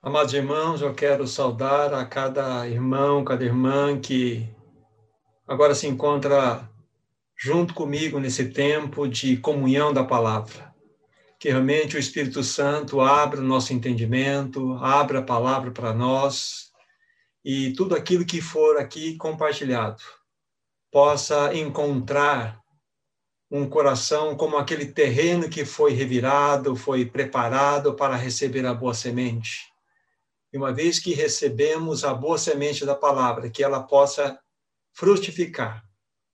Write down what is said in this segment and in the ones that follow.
Amados irmãos, eu quero saudar a cada irmão, cada irmã que agora se encontra junto comigo nesse tempo de comunhão da palavra. Que realmente o Espírito Santo abra o nosso entendimento, abra a palavra para nós e tudo aquilo que for aqui compartilhado possa encontrar um coração como aquele terreno que foi revirado, foi preparado para receber a boa semente e uma vez que recebemos a boa semente da palavra, que ela possa frutificar,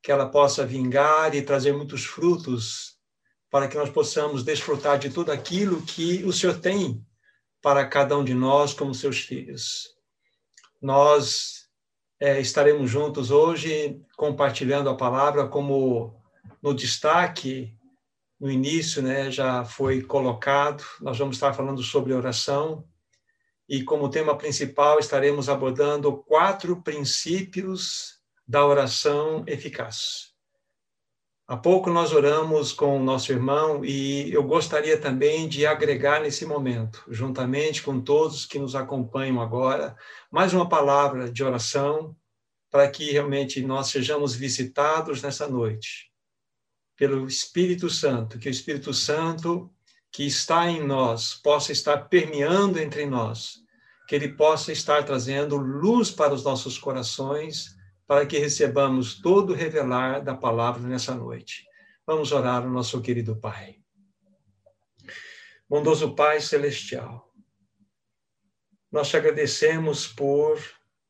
que ela possa vingar e trazer muitos frutos, para que nós possamos desfrutar de tudo aquilo que o Senhor tem para cada um de nós como seus filhos. Nós é, estaremos juntos hoje compartilhando a palavra, como no destaque, no início, né, já foi colocado. Nós vamos estar falando sobre oração e como tema principal estaremos abordando quatro princípios da oração eficaz. Há pouco nós oramos com o nosso irmão e eu gostaria também de agregar nesse momento, juntamente com todos que nos acompanham agora, mais uma palavra de oração para que realmente nós sejamos visitados nessa noite pelo Espírito Santo, que o Espírito Santo que está em nós possa estar permeando entre nós, que ele possa estar trazendo luz para os nossos corações, para que recebamos todo o revelar da palavra nessa noite. Vamos orar ao nosso querido Pai. Bondoso Pai celestial, nós te agradecemos por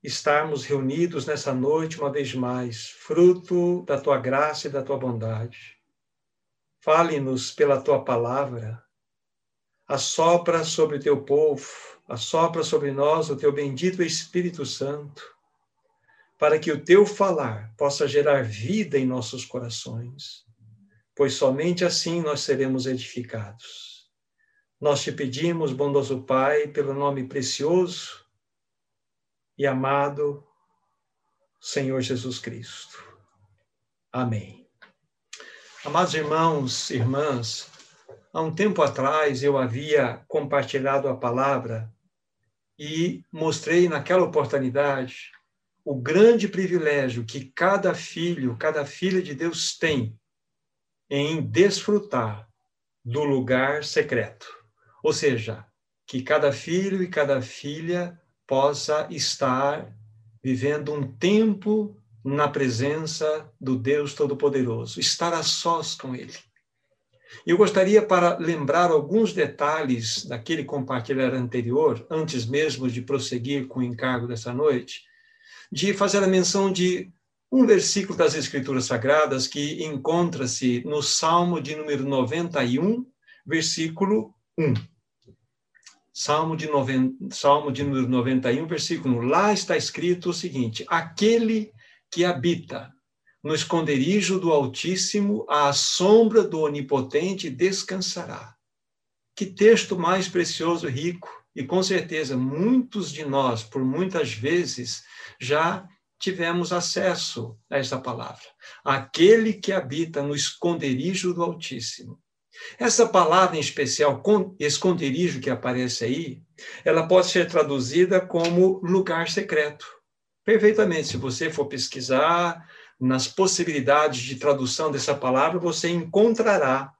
estarmos reunidos nessa noite uma vez mais, fruto da tua graça e da tua bondade. Fale-nos pela tua palavra assopra sobre o teu povo, assopra sobre nós o teu bendito Espírito Santo, para que o teu falar possa gerar vida em nossos corações, pois somente assim nós seremos edificados. Nós te pedimos, bondoso Pai, pelo nome precioso e amado Senhor Jesus Cristo. Amém. Amados irmãos, irmãs, Há um tempo atrás eu havia compartilhado a palavra e mostrei naquela oportunidade o grande privilégio que cada filho, cada filha de Deus tem em desfrutar do lugar secreto. Ou seja, que cada filho e cada filha possa estar vivendo um tempo na presença do Deus Todo-Poderoso, estar a sós com Ele. Eu gostaria, para lembrar alguns detalhes daquele compartilhar anterior, antes mesmo de prosseguir com o encargo dessa noite, de fazer a menção de um versículo das Escrituras Sagradas que encontra-se no Salmo de número 91, versículo 1. Salmo de, noven... Salmo de número 91, versículo 1. Lá está escrito o seguinte: Aquele que habita no esconderijo do Altíssimo, à sombra do Onipotente descansará. Que texto mais precioso rico! E com certeza muitos de nós, por muitas vezes, já tivemos acesso a essa palavra. Aquele que habita no esconderijo do Altíssimo. Essa palavra em especial, esconderijo que aparece aí, ela pode ser traduzida como lugar secreto. Perfeitamente, se você for pesquisar, nas possibilidades de tradução dessa palavra, você encontrará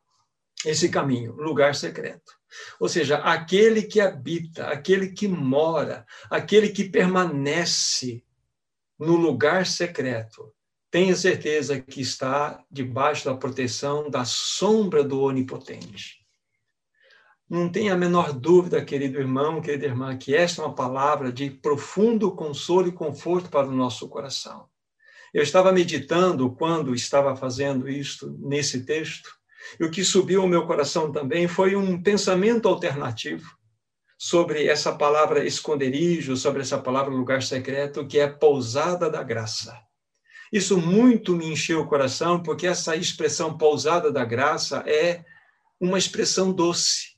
esse caminho, lugar secreto. Ou seja, aquele que habita, aquele que mora, aquele que permanece no lugar secreto, tenha certeza que está debaixo da proteção da sombra do Onipotente. Não tenha a menor dúvida, querido irmão, querida irmã, que esta é uma palavra de profundo consolo e conforto para o nosso coração. Eu estava meditando quando estava fazendo isto nesse texto, e o que subiu ao meu coração também foi um pensamento alternativo sobre essa palavra esconderijo, sobre essa palavra lugar secreto, que é pousada da graça. Isso muito me encheu o coração, porque essa expressão pousada da graça é uma expressão doce.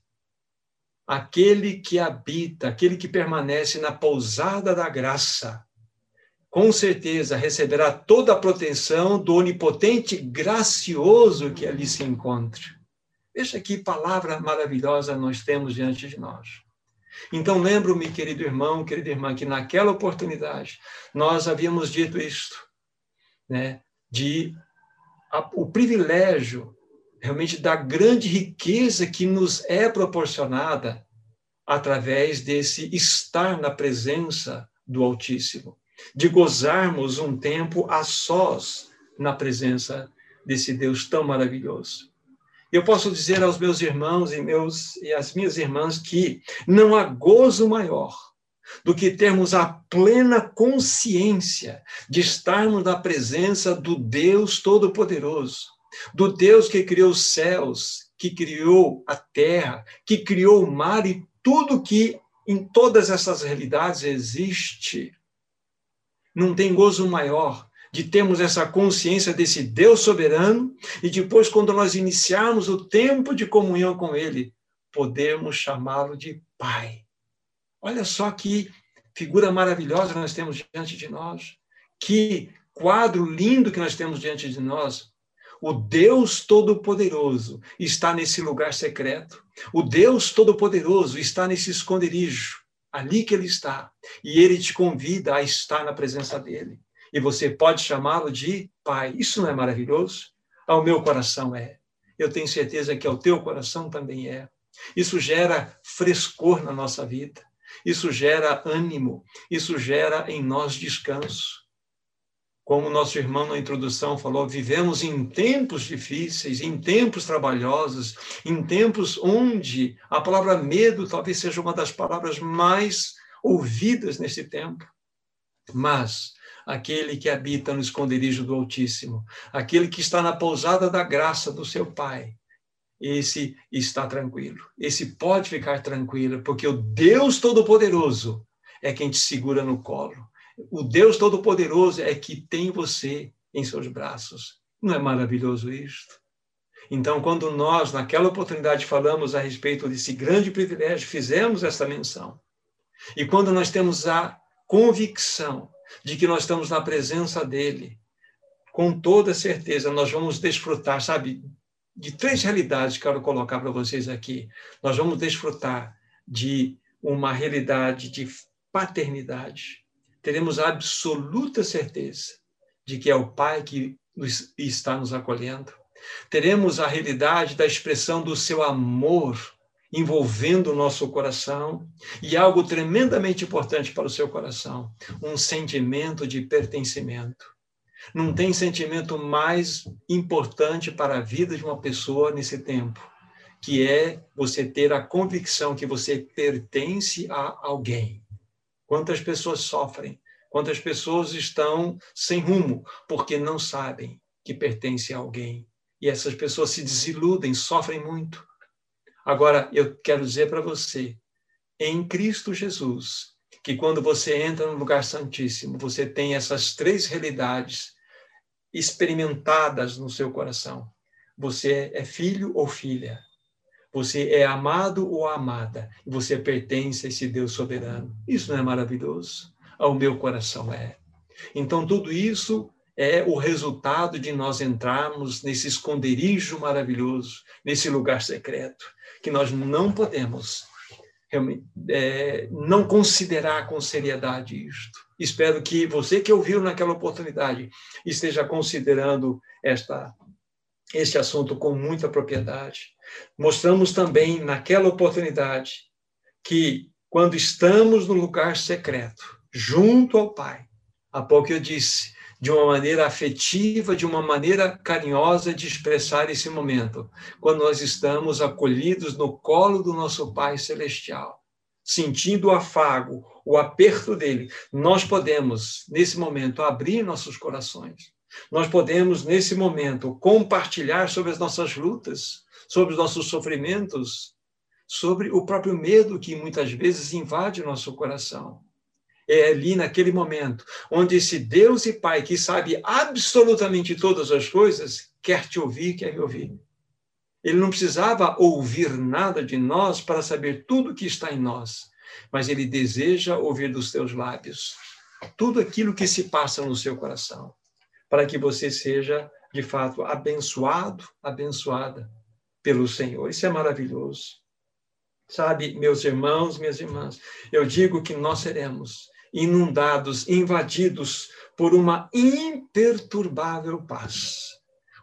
Aquele que habita, aquele que permanece na pousada da graça, com certeza receberá toda a proteção do onipotente gracioso que ali se encontra. Veja que palavra maravilhosa nós temos diante de nós. Então, lembro-me, querido irmão, querida irmã, que naquela oportunidade nós havíamos dito isto, né, de a, o privilégio realmente da grande riqueza que nos é proporcionada através desse estar na presença do Altíssimo, de gozarmos um tempo a sós na presença desse Deus tão maravilhoso. Eu posso dizer aos meus irmãos e, meus, e às minhas irmãs que não há gozo maior do que termos a plena consciência de estarmos na presença do Deus Todo-Poderoso, do Deus que criou os céus, que criou a terra, que criou o mar e tudo que em todas essas realidades existe. Não tem gozo maior de termos essa consciência desse Deus soberano e depois, quando nós iniciarmos o tempo de comunhão com Ele, podermos chamá-lo de Pai. Olha só que figura maravilhosa nós temos diante de nós. Que quadro lindo que nós temos diante de nós. O Deus Todo-Poderoso está nesse lugar secreto. O Deus Todo-Poderoso está nesse esconderijo, ali que ele está. E ele te convida a estar na presença dele. E você pode chamá-lo de Pai. Isso não é maravilhoso? Ao meu coração é. Eu tenho certeza que ao teu coração também é. Isso gera frescor na nossa vida. Isso gera ânimo. Isso gera em nós descanso. Como nosso irmão na introdução falou, vivemos em tempos difíceis, em tempos trabalhosos, em tempos onde a palavra medo talvez seja uma das palavras mais ouvidas nesse tempo. Mas aquele que habita no esconderijo do Altíssimo, aquele que está na pousada da graça do seu Pai, esse está tranquilo. Esse pode ficar tranquilo, porque o Deus Todo-Poderoso é quem te segura no colo. O Deus Todo-Poderoso é que tem você em seus braços. Não é maravilhoso isto? Então, quando nós, naquela oportunidade, falamos a respeito desse grande privilégio, fizemos essa menção. E quando nós temos a convicção de que nós estamos na presença dele, com toda certeza nós vamos desfrutar, sabe, de três realidades que quero colocar para vocês aqui. Nós vamos desfrutar de uma realidade de paternidade. Teremos a absoluta certeza de que é o Pai que está nos acolhendo. Teremos a realidade da expressão do seu amor envolvendo o nosso coração e algo tremendamente importante para o seu coração, um sentimento de pertencimento. Não tem sentimento mais importante para a vida de uma pessoa nesse tempo, que é você ter a convicção que você pertence a alguém. Quantas pessoas sofrem, quantas pessoas estão sem rumo porque não sabem que pertence a alguém. E essas pessoas se desiludem, sofrem muito Agora, eu quero dizer para você, em Cristo Jesus, que quando você entra no lugar santíssimo, você tem essas três realidades experimentadas no seu coração. Você é filho ou filha. Você é amado ou amada. Você pertence a esse Deus soberano. Isso não é maravilhoso? Ao meu coração é. Então, tudo isso é o resultado de nós entrarmos nesse esconderijo maravilhoso, nesse lugar secreto que nós não podemos é, não considerar com seriedade isto. Espero que você que ouviu naquela oportunidade esteja considerando esta este assunto com muita propriedade. Mostramos também naquela oportunidade que quando estamos no lugar secreto, junto ao Pai, há pouco eu disse, de uma maneira afetiva, de uma maneira carinhosa de expressar esse momento, quando nós estamos acolhidos no colo do nosso Pai Celestial, sentindo o afago, o aperto dele, nós podemos, nesse momento, abrir nossos corações. Nós podemos, nesse momento, compartilhar sobre as nossas lutas, sobre os nossos sofrimentos, sobre o próprio medo que muitas vezes invade o nosso coração é ali naquele momento, onde esse Deus e Pai que sabe absolutamente todas as coisas, quer te ouvir, quer me ouvir. Ele não precisava ouvir nada de nós para saber tudo que está em nós, mas ele deseja ouvir dos teus lábios tudo aquilo que se passa no seu coração, para que você seja, de fato, abençoado, abençoada pelo Senhor. Isso é maravilhoso. Sabe, meus irmãos, minhas irmãs, eu digo que nós seremos inundados, invadidos por uma imperturbável paz.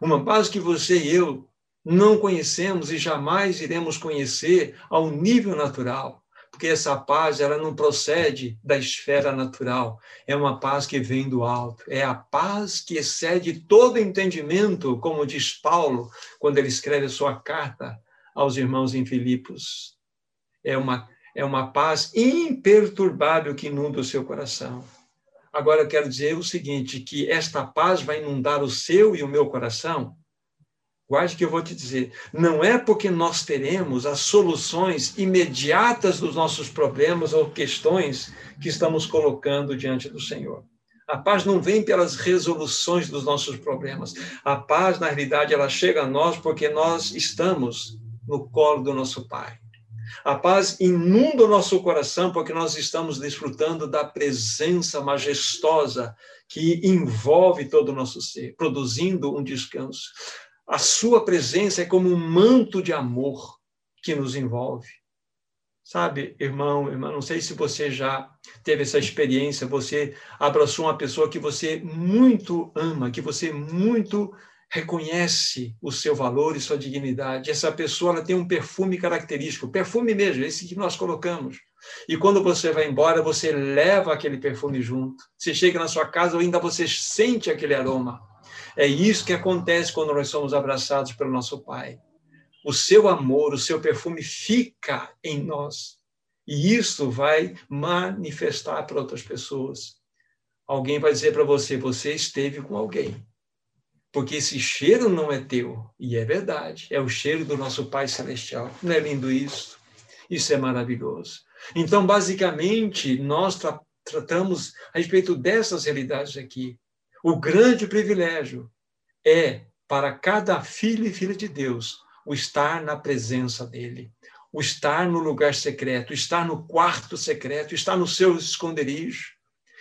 Uma paz que você e eu não conhecemos e jamais iremos conhecer ao nível natural, porque essa paz ela não procede da esfera natural, é uma paz que vem do alto, é a paz que excede todo entendimento, como diz Paulo quando ele escreve a sua carta aos irmãos em Filipos. É uma é uma paz imperturbável que inunda o seu coração. Agora eu quero dizer o seguinte, que esta paz vai inundar o seu e o meu coração Guarde que eu vou te dizer, não é porque nós teremos as soluções imediatas dos nossos problemas ou questões que estamos colocando diante do Senhor. A paz não vem pelas resoluções dos nossos problemas. A paz, na realidade, ela chega a nós porque nós estamos no colo do nosso Pai. A paz inunda o nosso coração porque nós estamos desfrutando da presença majestosa que envolve todo o nosso ser, produzindo um descanso. A sua presença é como um manto de amor que nos envolve. Sabe, irmão, irmã, não sei se você já teve essa experiência, você abraçou uma pessoa que você muito ama, que você muito reconhece o seu valor e sua dignidade. Essa pessoa ela tem um perfume característico, perfume mesmo, esse que nós colocamos. E quando você vai embora, você leva aquele perfume junto. Você chega na sua casa, ainda você sente aquele aroma. É isso que acontece quando nós somos abraçados pelo nosso Pai. O seu amor, o seu perfume fica em nós. E isso vai manifestar para outras pessoas. Alguém vai dizer para você: você esteve com alguém. Porque esse cheiro não é teu. E é verdade. É o cheiro do nosso Pai Celestial. Não é lindo isso? Isso é maravilhoso. Então, basicamente, nós tra tratamos a respeito dessas realidades aqui. O grande privilégio é para cada filho e filha de Deus o estar na presença dele, o estar no lugar secreto, estar no quarto secreto, estar no seu esconderijo,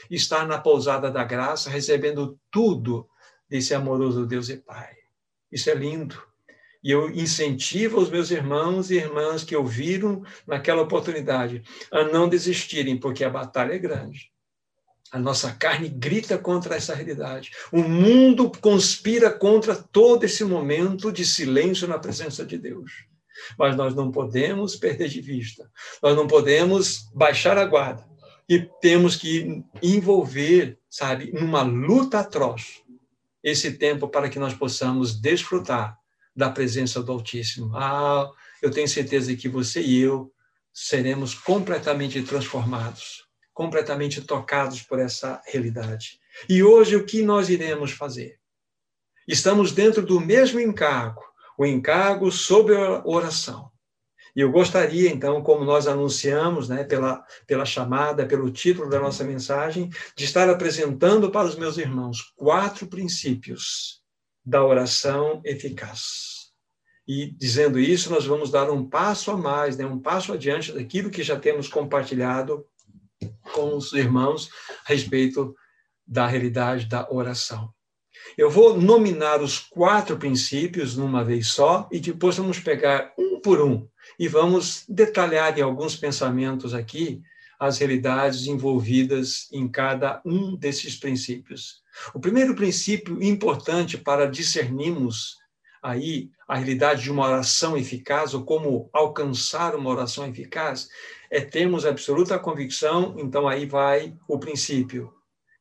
estar na pousada da graça, recebendo tudo desse amoroso Deus e Pai. Isso é lindo. E eu incentivo os meus irmãos e irmãs que ouviram naquela oportunidade a não desistirem, porque a batalha é grande. A nossa carne grita contra essa realidade. O mundo conspira contra todo esse momento de silêncio na presença de Deus. Mas nós não podemos perder de vista. Nós não podemos baixar a guarda. E temos que envolver, sabe, numa luta atroz esse tempo para que nós possamos desfrutar da presença do Altíssimo. Ah, eu tenho certeza que você e eu seremos completamente transformados completamente tocados por essa realidade. E hoje o que nós iremos fazer? Estamos dentro do mesmo encargo, o encargo sobre a oração. E eu gostaria, então, como nós anunciamos, né, pela, pela chamada, pelo título da nossa mensagem, de estar apresentando para os meus irmãos quatro princípios da oração eficaz. E dizendo isso, nós vamos dar um passo a mais, né, um passo adiante daquilo que já temos compartilhado com os irmãos a respeito da realidade da oração. Eu vou nominar os quatro princípios numa vez só e depois vamos pegar um por um e vamos detalhar em alguns pensamentos aqui as realidades envolvidas em cada um desses princípios. O primeiro princípio importante para discernirmos aí a realidade de uma oração eficaz ou como alcançar uma oração eficaz é termos absoluta convicção, então aí vai o princípio,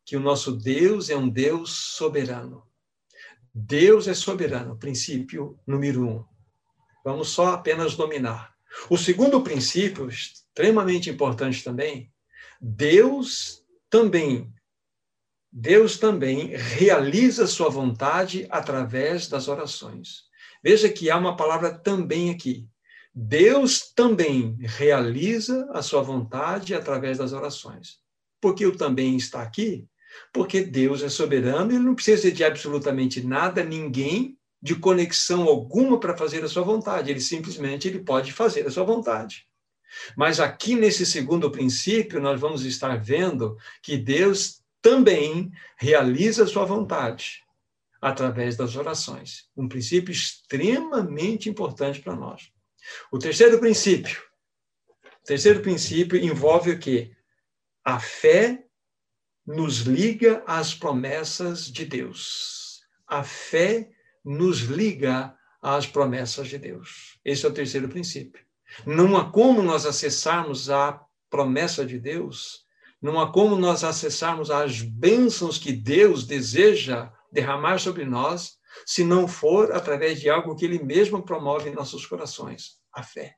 que o nosso Deus é um Deus soberano. Deus é soberano, princípio número um. Vamos só apenas dominar. O segundo princípio, extremamente importante também, Deus também Deus também realiza sua vontade através das orações. Veja que há uma palavra também aqui. Deus também realiza a sua vontade através das orações. Porque o também está aqui? Porque Deus é soberano ele não precisa de absolutamente nada, ninguém, de conexão alguma para fazer a sua vontade. Ele simplesmente ele pode fazer a sua vontade. Mas aqui nesse segundo princípio, nós vamos estar vendo que Deus também realiza a sua vontade através das orações. Um princípio extremamente importante para nós. O terceiro princípio, O terceiro princípio envolve o quê? A fé nos liga às promessas de Deus. A fé nos liga às promessas de Deus. Esse é o terceiro princípio. Não há como nós acessarmos a promessa de Deus, não há como nós acessarmos as bênçãos que Deus deseja derramar sobre nós, se não for através de algo que Ele mesmo promove em nossos corações a fé.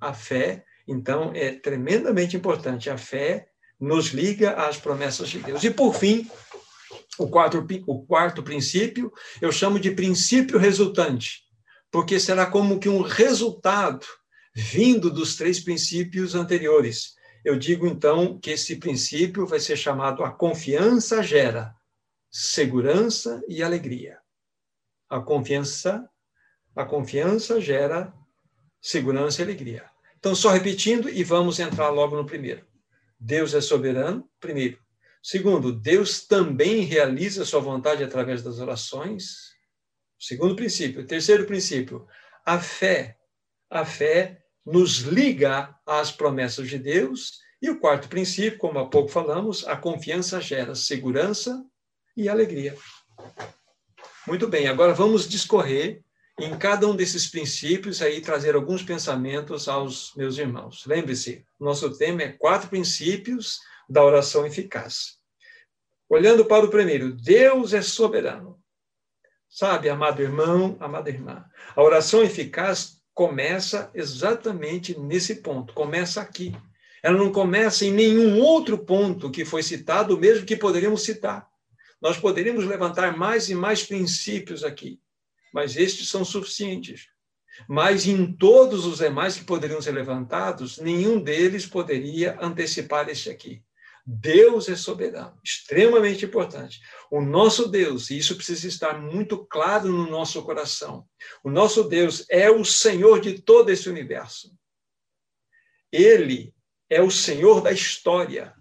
A fé, então, é tremendamente importante. A fé nos liga às promessas de Deus. E, por fim, o quarto, o quarto princípio, eu chamo de princípio resultante, porque será como que um resultado vindo dos três princípios anteriores. Eu digo, então, que esse princípio vai ser chamado a confiança gera segurança e alegria. A confiança, a confiança gera segurança e alegria. Então, só repetindo e vamos entrar logo no primeiro. Deus é soberano, primeiro. Segundo, Deus também realiza sua vontade através das orações. Segundo princípio. Terceiro princípio, a fé. A fé nos liga às promessas de Deus. E o quarto princípio, como há pouco falamos, a confiança gera segurança e alegria. Muito bem, agora vamos discorrer em cada um desses princípios aí trazer alguns pensamentos aos meus irmãos. Lembre-se, nosso tema é quatro princípios da oração eficaz. Olhando para o primeiro, Deus é soberano. Sabe, amado irmão, amada irmã, a oração eficaz começa exatamente nesse ponto, começa aqui. Ela não começa em nenhum outro ponto que foi citado, mesmo que poderíamos citar. Nós poderíamos levantar mais e mais princípios aqui mas estes são suficientes. Mas em todos os demais que poderiam ser levantados, nenhum deles poderia antecipar este aqui. Deus é soberano, extremamente importante. O nosso Deus, e isso precisa estar muito claro no nosso coração, o nosso Deus é o Senhor de todo esse universo. Ele é o Senhor da história.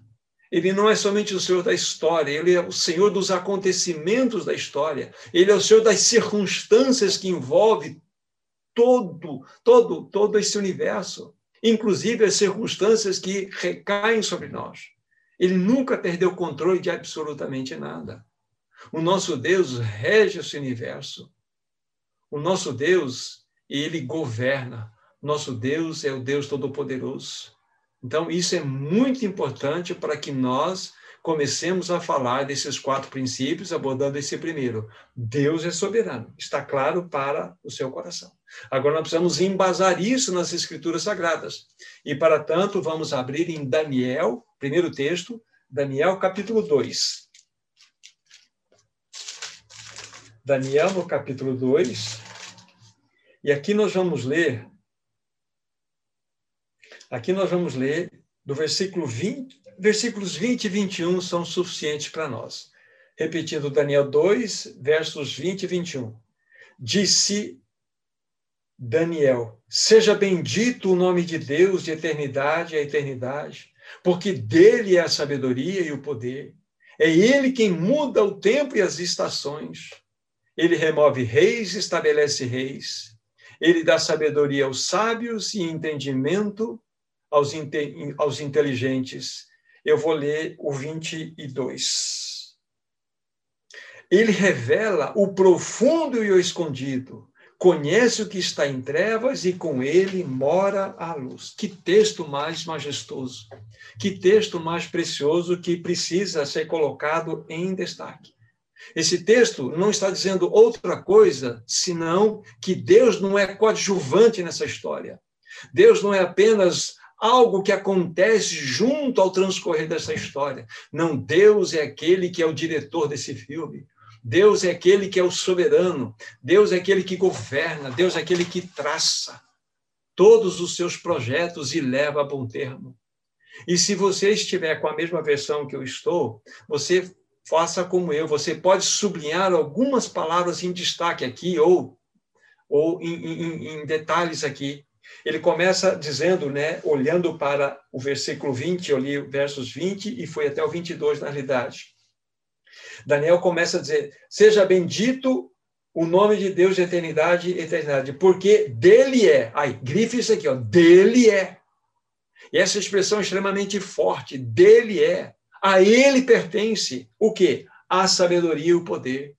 Ele não é somente o Senhor da história, ele é o Senhor dos acontecimentos da história. Ele é o Senhor das circunstâncias que envolve todo, todo, todo esse universo, inclusive as circunstâncias que recaem sobre nós. Ele nunca perdeu o controle de absolutamente nada. O nosso Deus rege esse universo. O nosso Deus, ele governa. Nosso Deus é o Deus Todo-Poderoso. Então, isso é muito importante para que nós comecemos a falar desses quatro princípios, abordando esse primeiro. Deus é soberano, está claro para o seu coração. Agora, nós precisamos embasar isso nas Escrituras Sagradas. E, para tanto, vamos abrir em Daniel, primeiro texto, Daniel capítulo 2. Daniel, no capítulo 2. E aqui nós vamos ler Aqui nós vamos ler do versículo 20, versículos 20 e 21 são suficientes para nós. Repetindo Daniel 2, versos 20 e 21. Disse Daniel: Seja bendito o nome de Deus de eternidade a eternidade, porque dele é a sabedoria e o poder. É ele quem muda o tempo e as estações. Ele remove reis e estabelece reis. Ele dá sabedoria aos sábios e entendimento aos, aos inteligentes. Eu vou ler o 22. Ele revela o profundo e o escondido, conhece o que está em trevas e com ele mora a luz. Que texto mais majestoso, que texto mais precioso que precisa ser colocado em destaque. Esse texto não está dizendo outra coisa senão que Deus não é coadjuvante nessa história. Deus não é apenas algo que acontece junto ao transcorrer dessa história. Não, Deus é aquele que é o diretor desse filme. Deus é aquele que é o soberano. Deus é aquele que governa. Deus é aquele que traça todos os seus projetos e leva a bom termo. E se você estiver com a mesma versão que eu estou, você faça como eu. Você pode sublinhar algumas palavras em destaque aqui ou, ou em, em, em detalhes aqui ele começa dizendo, né, olhando para o versículo 20, eu li versos 20 e foi até o 22 na realidade. Daniel começa a dizer: Seja bendito o nome de Deus de eternidade e eternidade, porque dele é. Aí, grife isso aqui, ó, dele é. E essa expressão é extremamente forte, dele é, a ele pertence o quê? A sabedoria e o poder.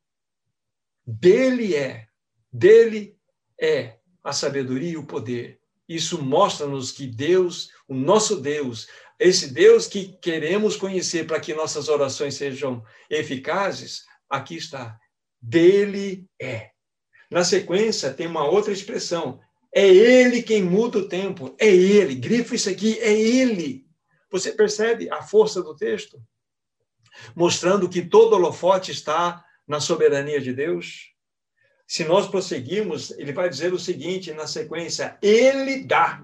Dele é, dele é a sabedoria e o poder. Isso mostra-nos que Deus, o nosso Deus, esse Deus que queremos conhecer para que nossas orações sejam eficazes, aqui está. Dele é. Na sequência, tem uma outra expressão. É Ele quem muda o tempo. É Ele. Grifo isso aqui. É Ele. Você percebe a força do texto? Mostrando que todo holofote está na soberania de Deus. Se nós prosseguirmos, ele vai dizer o seguinte na sequência: Ele dá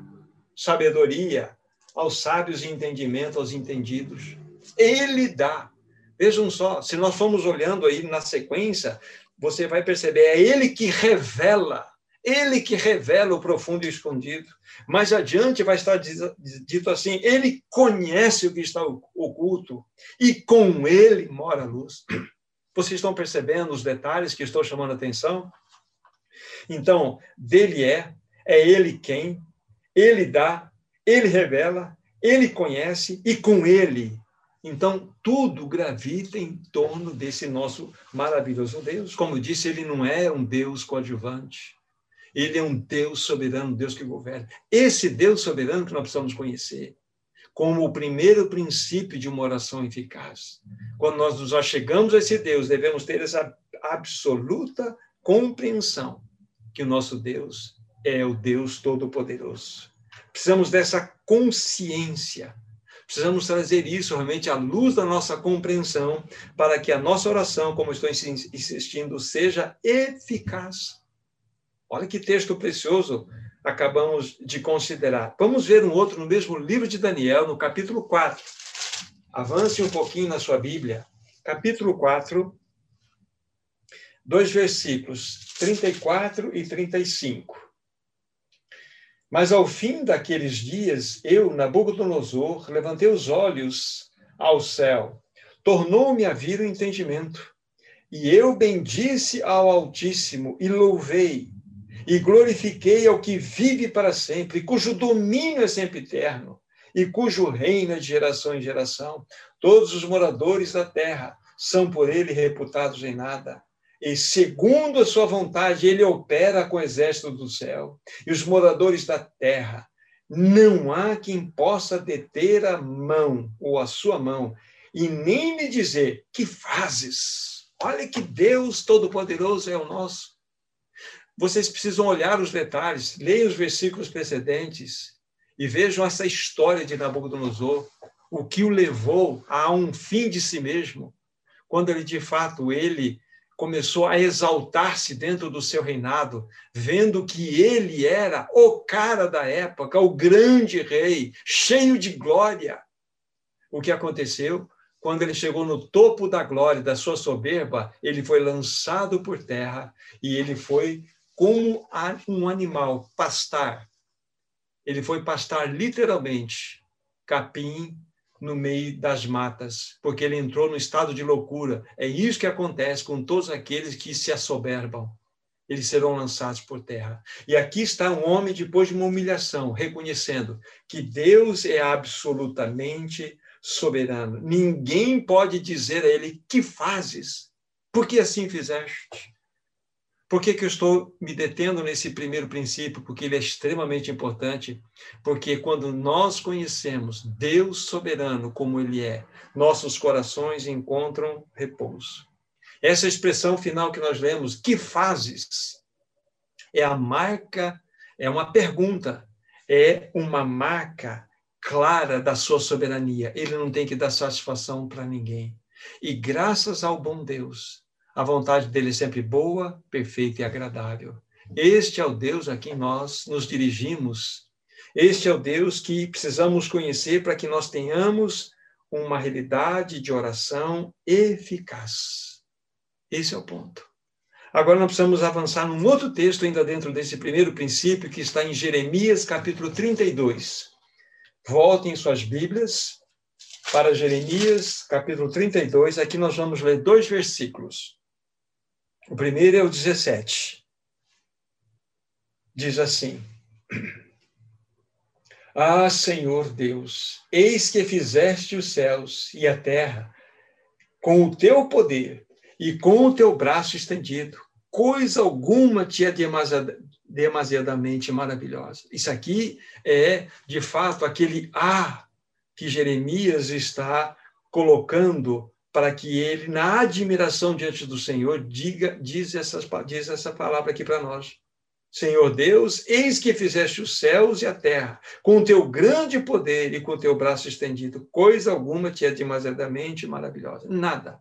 sabedoria aos sábios e entendimento aos entendidos. Ele dá. Vejam só, se nós formos olhando aí na sequência, você vai perceber, é ele que revela, ele que revela o profundo e escondido. Mais adiante vai estar dito assim: ele conhece o que está oculto e com ele mora a luz. Vocês estão percebendo os detalhes que estou chamando a atenção? Então, dele é, é ele quem, ele dá, ele revela, ele conhece e com ele. Então, tudo gravita em torno desse nosso maravilhoso Deus. Como disse, ele não é um Deus coadjuvante. Ele é um Deus soberano, Deus que governa. Esse Deus soberano que nós precisamos conhecer como o primeiro princípio de uma oração eficaz. Quando nós nos achegamos a esse Deus, devemos ter essa absoluta compreensão que o nosso Deus é o Deus Todo-Poderoso. Precisamos dessa consciência. Precisamos trazer isso realmente à luz da nossa compreensão, para que a nossa oração, como estou insistindo, seja eficaz. Olha que texto precioso acabamos de considerar. Vamos ver um outro no mesmo livro de Daniel, no capítulo 4. Avance um pouquinho na sua Bíblia. Capítulo 4, dois versículos, 34 e 35. Mas ao fim daqueles dias, eu, Nabucodonosor, levantei os olhos ao céu. Tornou-me a vir o entendimento. E eu bendisse ao Altíssimo e louvei e glorifiquei ao que vive para sempre, cujo domínio é sempre eterno, e cujo reino é de geração em geração. Todos os moradores da terra são por ele reputados em nada. E segundo a sua vontade, ele opera com o exército do céu. E os moradores da terra, não há quem possa deter a mão ou a sua mão e nem lhe dizer: Que fazes? Olha que Deus Todo-Poderoso é o nosso vocês precisam olhar os detalhes, leiam os versículos precedentes e vejam essa história de Nabucodonosor, o que o levou a um fim de si mesmo, quando ele de fato ele começou a exaltar-se dentro do seu reinado, vendo que ele era o cara da época, o grande rei, cheio de glória. O que aconteceu? Quando ele chegou no topo da glória, da sua soberba, ele foi lançado por terra e ele foi como um animal pastar. Ele foi pastar literalmente capim no meio das matas, porque ele entrou no estado de loucura. É isso que acontece com todos aqueles que se assoberbam. Eles serão lançados por terra. E aqui está um homem, depois de uma humilhação, reconhecendo que Deus é absolutamente soberano. Ninguém pode dizer a ele: Que fazes? Por que assim fizeste? Por que, que eu estou me detendo nesse primeiro princípio? Porque ele é extremamente importante. Porque quando nós conhecemos Deus soberano como ele é, nossos corações encontram repouso. Essa expressão final que nós lemos, que fazes? É a marca, é uma pergunta, é uma marca clara da sua soberania. Ele não tem que dar satisfação para ninguém. E graças ao bom Deus, a vontade dele é sempre boa, perfeita e agradável. Este é o Deus a quem nós nos dirigimos. Este é o Deus que precisamos conhecer para que nós tenhamos uma realidade de oração eficaz. Esse é o ponto. Agora nós precisamos avançar num outro texto ainda dentro desse primeiro princípio que está em Jeremias capítulo 32. Voltem suas Bíblias para Jeremias capítulo 32. Aqui nós vamos ler dois versículos. O primeiro é o 17. Diz assim: Ah, Senhor Deus, eis que fizeste os céus e a terra com o teu poder e com o teu braço estendido. Coisa alguma te é demasiadamente maravilhosa. Isso aqui é, de fato, aquele ah que Jeremias está colocando para que ele, na admiração diante do Senhor, diga, diz, essas, diz essa palavra aqui para nós. Senhor Deus, eis que fizeste os céus e a terra, com o teu grande poder e com o teu braço estendido. Coisa alguma te é demasiadamente maravilhosa. Nada.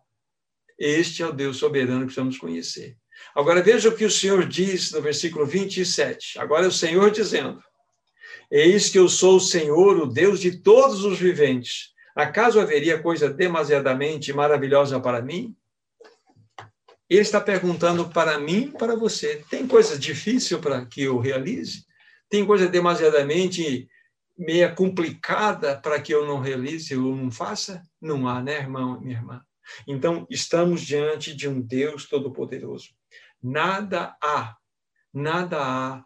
Este é o Deus soberano que precisamos conhecer. Agora veja o que o Senhor diz no versículo 27. Agora é o Senhor dizendo: Eis que eu sou o Senhor, o Deus de todos os viventes. Acaso haveria coisa demasiadamente maravilhosa para mim? Ele está perguntando para mim, para você. Tem coisa difícil para que eu realize? Tem coisa demasiadamente meia complicada para que eu não realize ou não faça? Não há, né, irmão, minha irmã? Então, estamos diante de um Deus todo-poderoso. Nada há, nada há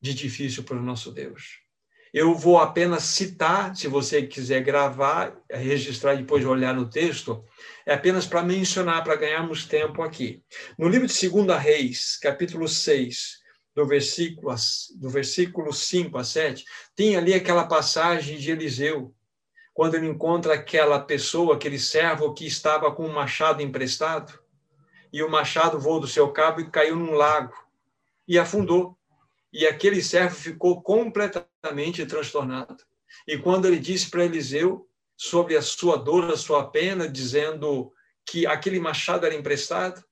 de difícil para o nosso Deus. Eu vou apenas citar, se você quiser gravar, registrar e depois olhar no texto, é apenas para mencionar, para ganharmos tempo aqui. No livro de 2 Reis, capítulo 6, do versículo, do versículo 5 a 7, tem ali aquela passagem de Eliseu, quando ele encontra aquela pessoa, aquele servo que estava com um machado emprestado, e o machado voou do seu cabo e caiu num lago, e afundou. E aquele servo ficou completamente transtornado. E quando ele disse para Eliseu sobre a sua dor, a sua pena, dizendo que aquele machado era emprestado,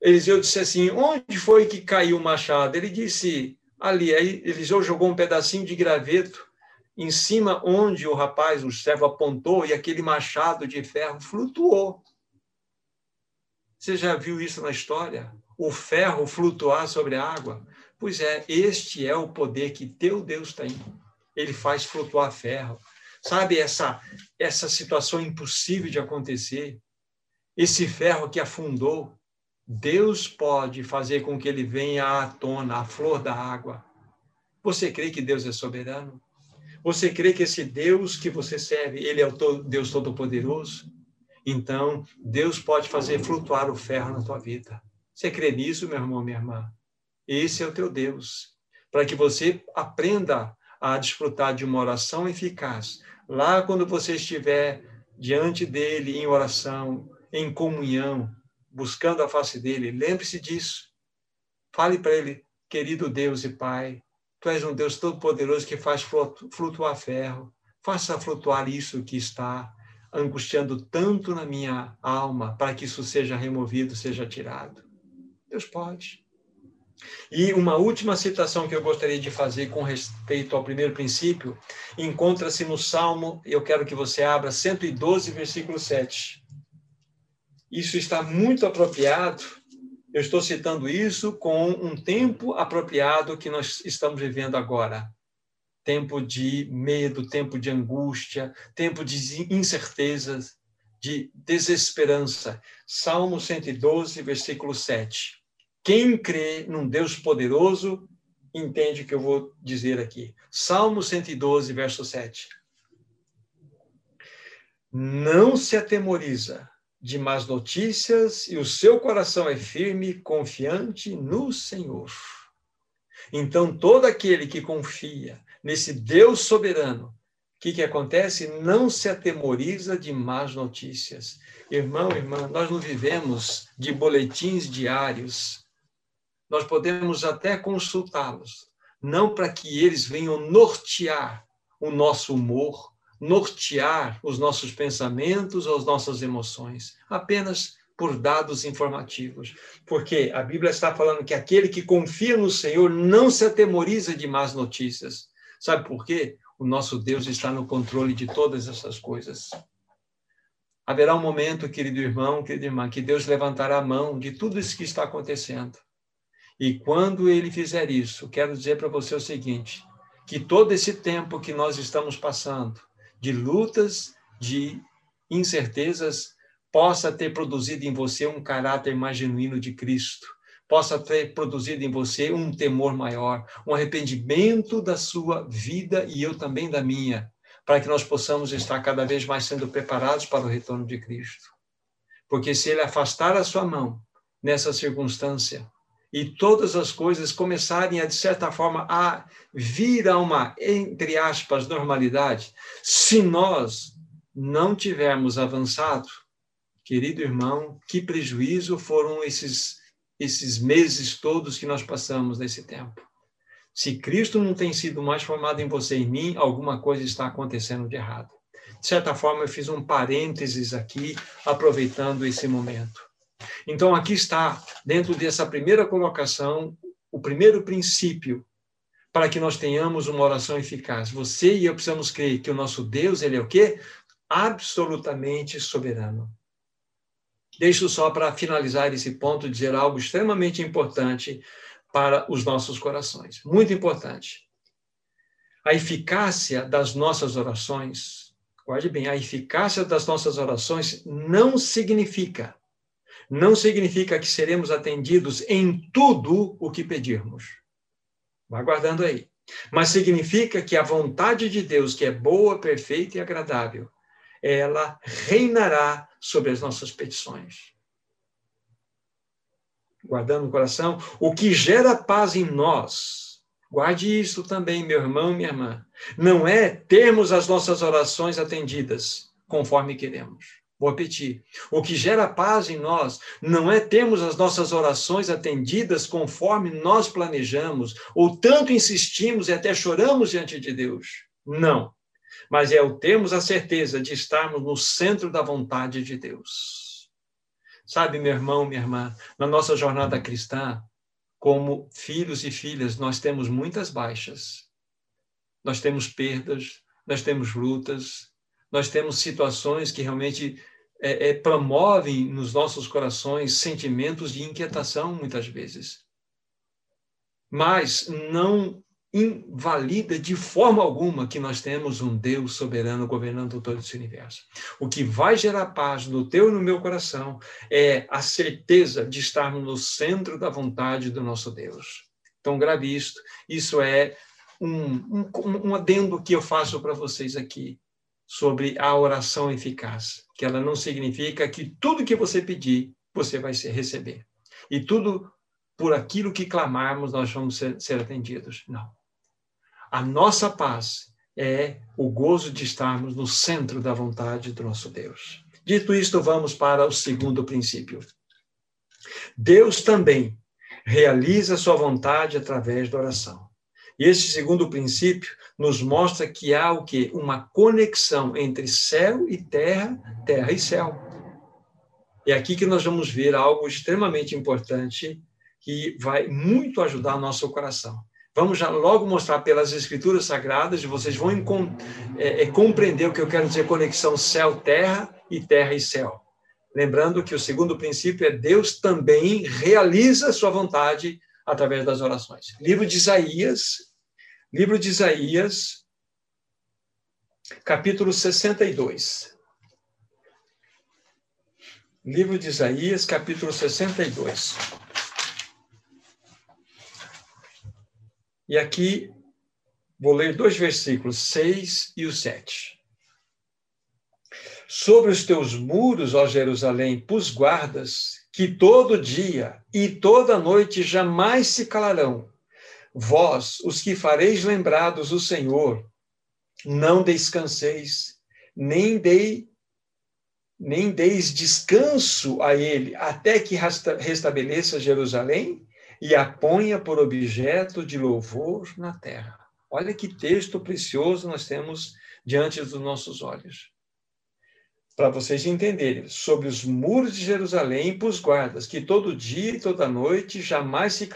Eliseu disse assim: Onde foi que caiu o machado? Ele disse: Ali. Aí Eliseu jogou um pedacinho de graveto em cima onde o rapaz, o servo, apontou e aquele machado de ferro flutuou. Você já viu isso na história? O ferro flutuar sobre a água? Pois é, este é o poder que teu Deus tem. Ele faz flutuar ferro. Sabe essa essa situação impossível de acontecer? Esse ferro que afundou, Deus pode fazer com que ele venha à tona, à flor da água. Você crê que Deus é soberano? Você crê que esse Deus que você serve, ele é o Deus todo-poderoso? Então, Deus pode fazer flutuar o ferro na tua vida. Você crê nisso, meu irmão, minha irmã? Esse é o teu Deus. Para que você aprenda a desfrutar de uma oração eficaz. Lá, quando você estiver diante dele em oração, em comunhão, buscando a face dele, lembre-se disso. Fale para ele, querido Deus e Pai, tu és um Deus todo-poderoso que faz flutuar ferro. Faça flutuar isso que está angustiando tanto na minha alma, para que isso seja removido, seja tirado. Deus pode. E uma última citação que eu gostaria de fazer com respeito ao primeiro princípio encontra-se no Salmo, eu quero que você abra 112, versículo 7. Isso está muito apropriado. Eu estou citando isso com um tempo apropriado que nós estamos vivendo agora. Tempo de medo, tempo de angústia, tempo de incertezas, de desesperança. Salmo 112, versículo 7. Quem crê num Deus poderoso entende o que eu vou dizer aqui. Salmo 112, verso 7. Não se atemoriza de más notícias e o seu coração é firme, confiante no Senhor. Então, todo aquele que confia nesse Deus soberano, o que, que acontece? Não se atemoriza de más notícias. Irmão, irmã, nós não vivemos de boletins diários nós podemos até consultá-los, não para que eles venham nortear o nosso humor, nortear os nossos pensamentos ou as nossas emoções, apenas por dados informativos. Porque a Bíblia está falando que aquele que confia no Senhor não se atemoriza de más notícias. Sabe por quê? O nosso Deus está no controle de todas essas coisas. Haverá um momento, querido irmão, querida irmã, que Deus levantará a mão de tudo isso que está acontecendo e quando ele fizer isso, quero dizer para você o seguinte: que todo esse tempo que nós estamos passando, de lutas, de incertezas, possa ter produzido em você um caráter mais genuíno de Cristo, possa ter produzido em você um temor maior, um arrependimento da sua vida e eu também da minha, para que nós possamos estar cada vez mais sendo preparados para o retorno de Cristo. Porque se ele afastar a sua mão nessa circunstância e todas as coisas começarem a de certa forma a vir a uma entre aspas normalidade, se nós não tivermos avançado, querido irmão, que prejuízo foram esses esses meses todos que nós passamos nesse tempo. Se Cristo não tem sido mais formado em você e em mim, alguma coisa está acontecendo de errado. De certa forma, eu fiz um parênteses aqui, aproveitando esse momento. Então, aqui está, dentro dessa primeira colocação, o primeiro princípio para que nós tenhamos uma oração eficaz. Você e eu precisamos crer que o nosso Deus, ele é o quê? Absolutamente soberano. Deixo só para finalizar esse ponto dizer algo extremamente importante para os nossos corações. Muito importante. A eficácia das nossas orações, guarde bem, a eficácia das nossas orações não significa, não significa que seremos atendidos em tudo o que pedirmos. Vá guardando aí. Mas significa que a vontade de Deus, que é boa, perfeita e agradável, ela reinará sobre as nossas petições. Guardando no coração, o que gera paz em nós, guarde isso também, meu irmão, minha irmã, não é termos as nossas orações atendidas conforme queremos. Vou repetir. O que gera paz em nós não é termos as nossas orações atendidas conforme nós planejamos, ou tanto insistimos e até choramos diante de Deus. Não mas é o termos a certeza de estarmos no centro da vontade de Deus. Sabe, meu irmão, minha irmã, na nossa jornada cristã, como filhos e filhas, nós temos muitas baixas, nós temos perdas, nós temos lutas, nós temos situações que realmente é, é, promovem nos nossos corações sentimentos de inquietação, muitas vezes. Mas não invalida de forma alguma que nós temos um Deus soberano governando todo esse universo. O que vai gerar paz no teu e no meu coração é a certeza de estarmos no centro da vontade do nosso Deus. Então, grave isto. Isso é um, um, um adendo que eu faço para vocês aqui sobre a oração eficaz, que ela não significa que tudo que você pedir, você vai receber. E tudo por aquilo que clamarmos, nós vamos ser, ser atendidos. Não. A nossa paz é o gozo de estarmos no centro da vontade do nosso Deus. Dito isto, vamos para o segundo princípio. Deus também realiza sua vontade através da oração. E este segundo princípio nos mostra que há o que uma conexão entre céu e terra, terra e céu. É aqui que nós vamos ver algo extremamente importante que vai muito ajudar nosso coração. Vamos já logo mostrar pelas escrituras sagradas, e vocês vão é, é, compreender o que eu quero dizer conexão céu-terra e terra e céu. Lembrando que o segundo princípio é Deus também realiza sua vontade através das orações. Livro de Isaías, livro de Isaías, capítulo 62. Livro de Isaías, capítulo 62. E aqui vou ler dois versículos, 6 e o 7. Sobre os teus muros, ó Jerusalém, pus guardas, que todo dia e toda noite jamais se calarão. Vós, os que fareis lembrados o Senhor, não descanseis, nem dei nem deis descanso a ele, até que restabeleça Jerusalém e a ponha por objeto de louvor na terra. Olha que texto precioso nós temos diante dos nossos olhos. Para vocês entenderem, sobre os muros de Jerusalém pus guardas, que todo dia e toda noite jamais se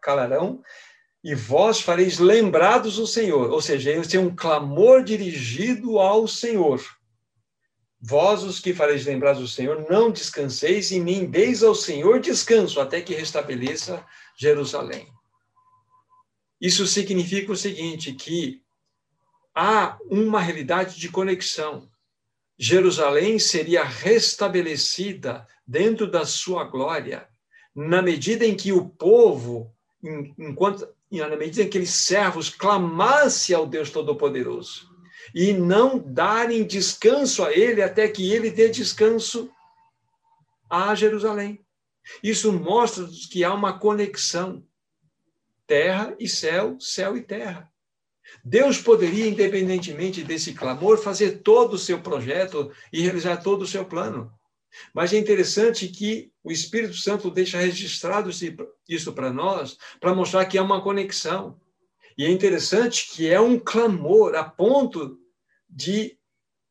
calarão, e vós fareis lembrados o Senhor. Ou seja, esse é um clamor dirigido ao Senhor. Vós, os que fareis lembrar do Senhor, não descanseis e nem deis ao Senhor descanso, até que restabeleça Jerusalém. Isso significa o seguinte, que há uma realidade de conexão. Jerusalém seria restabelecida dentro da sua glória na medida em que o povo, enquanto na medida em que aqueles servos clamassem ao Deus Todo-Poderoso e não darem descanso a Ele até que Ele dê descanso a Jerusalém. Isso mostra que há uma conexão terra e céu, céu e terra. Deus poderia, independentemente desse clamor, fazer todo o seu projeto e realizar todo o seu plano. Mas é interessante que o Espírito Santo deixa registrado isso para nós, para mostrar que há uma conexão. E é interessante que é um clamor a ponto de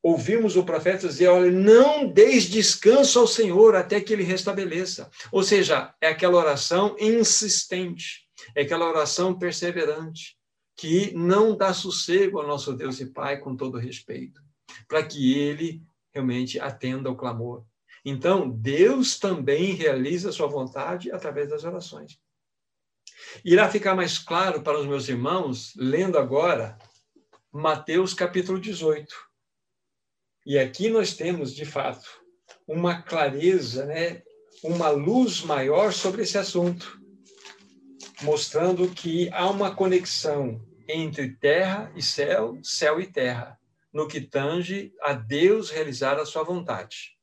ouvirmos o profeta dizer: olha, não deis descanso ao Senhor até que ele restabeleça. Ou seja, é aquela oração insistente, é aquela oração perseverante, que não dá sossego ao nosso Deus e Pai, com todo respeito, para que ele realmente atenda ao clamor. Então, Deus também realiza a sua vontade através das orações. Irá ficar mais claro para os meus irmãos, lendo agora Mateus capítulo 18. E aqui nós temos, de fato, uma clareza, né, uma luz maior sobre esse assunto, mostrando que há uma conexão entre terra e céu, céu e terra, no que tange a Deus realizar a sua vontade.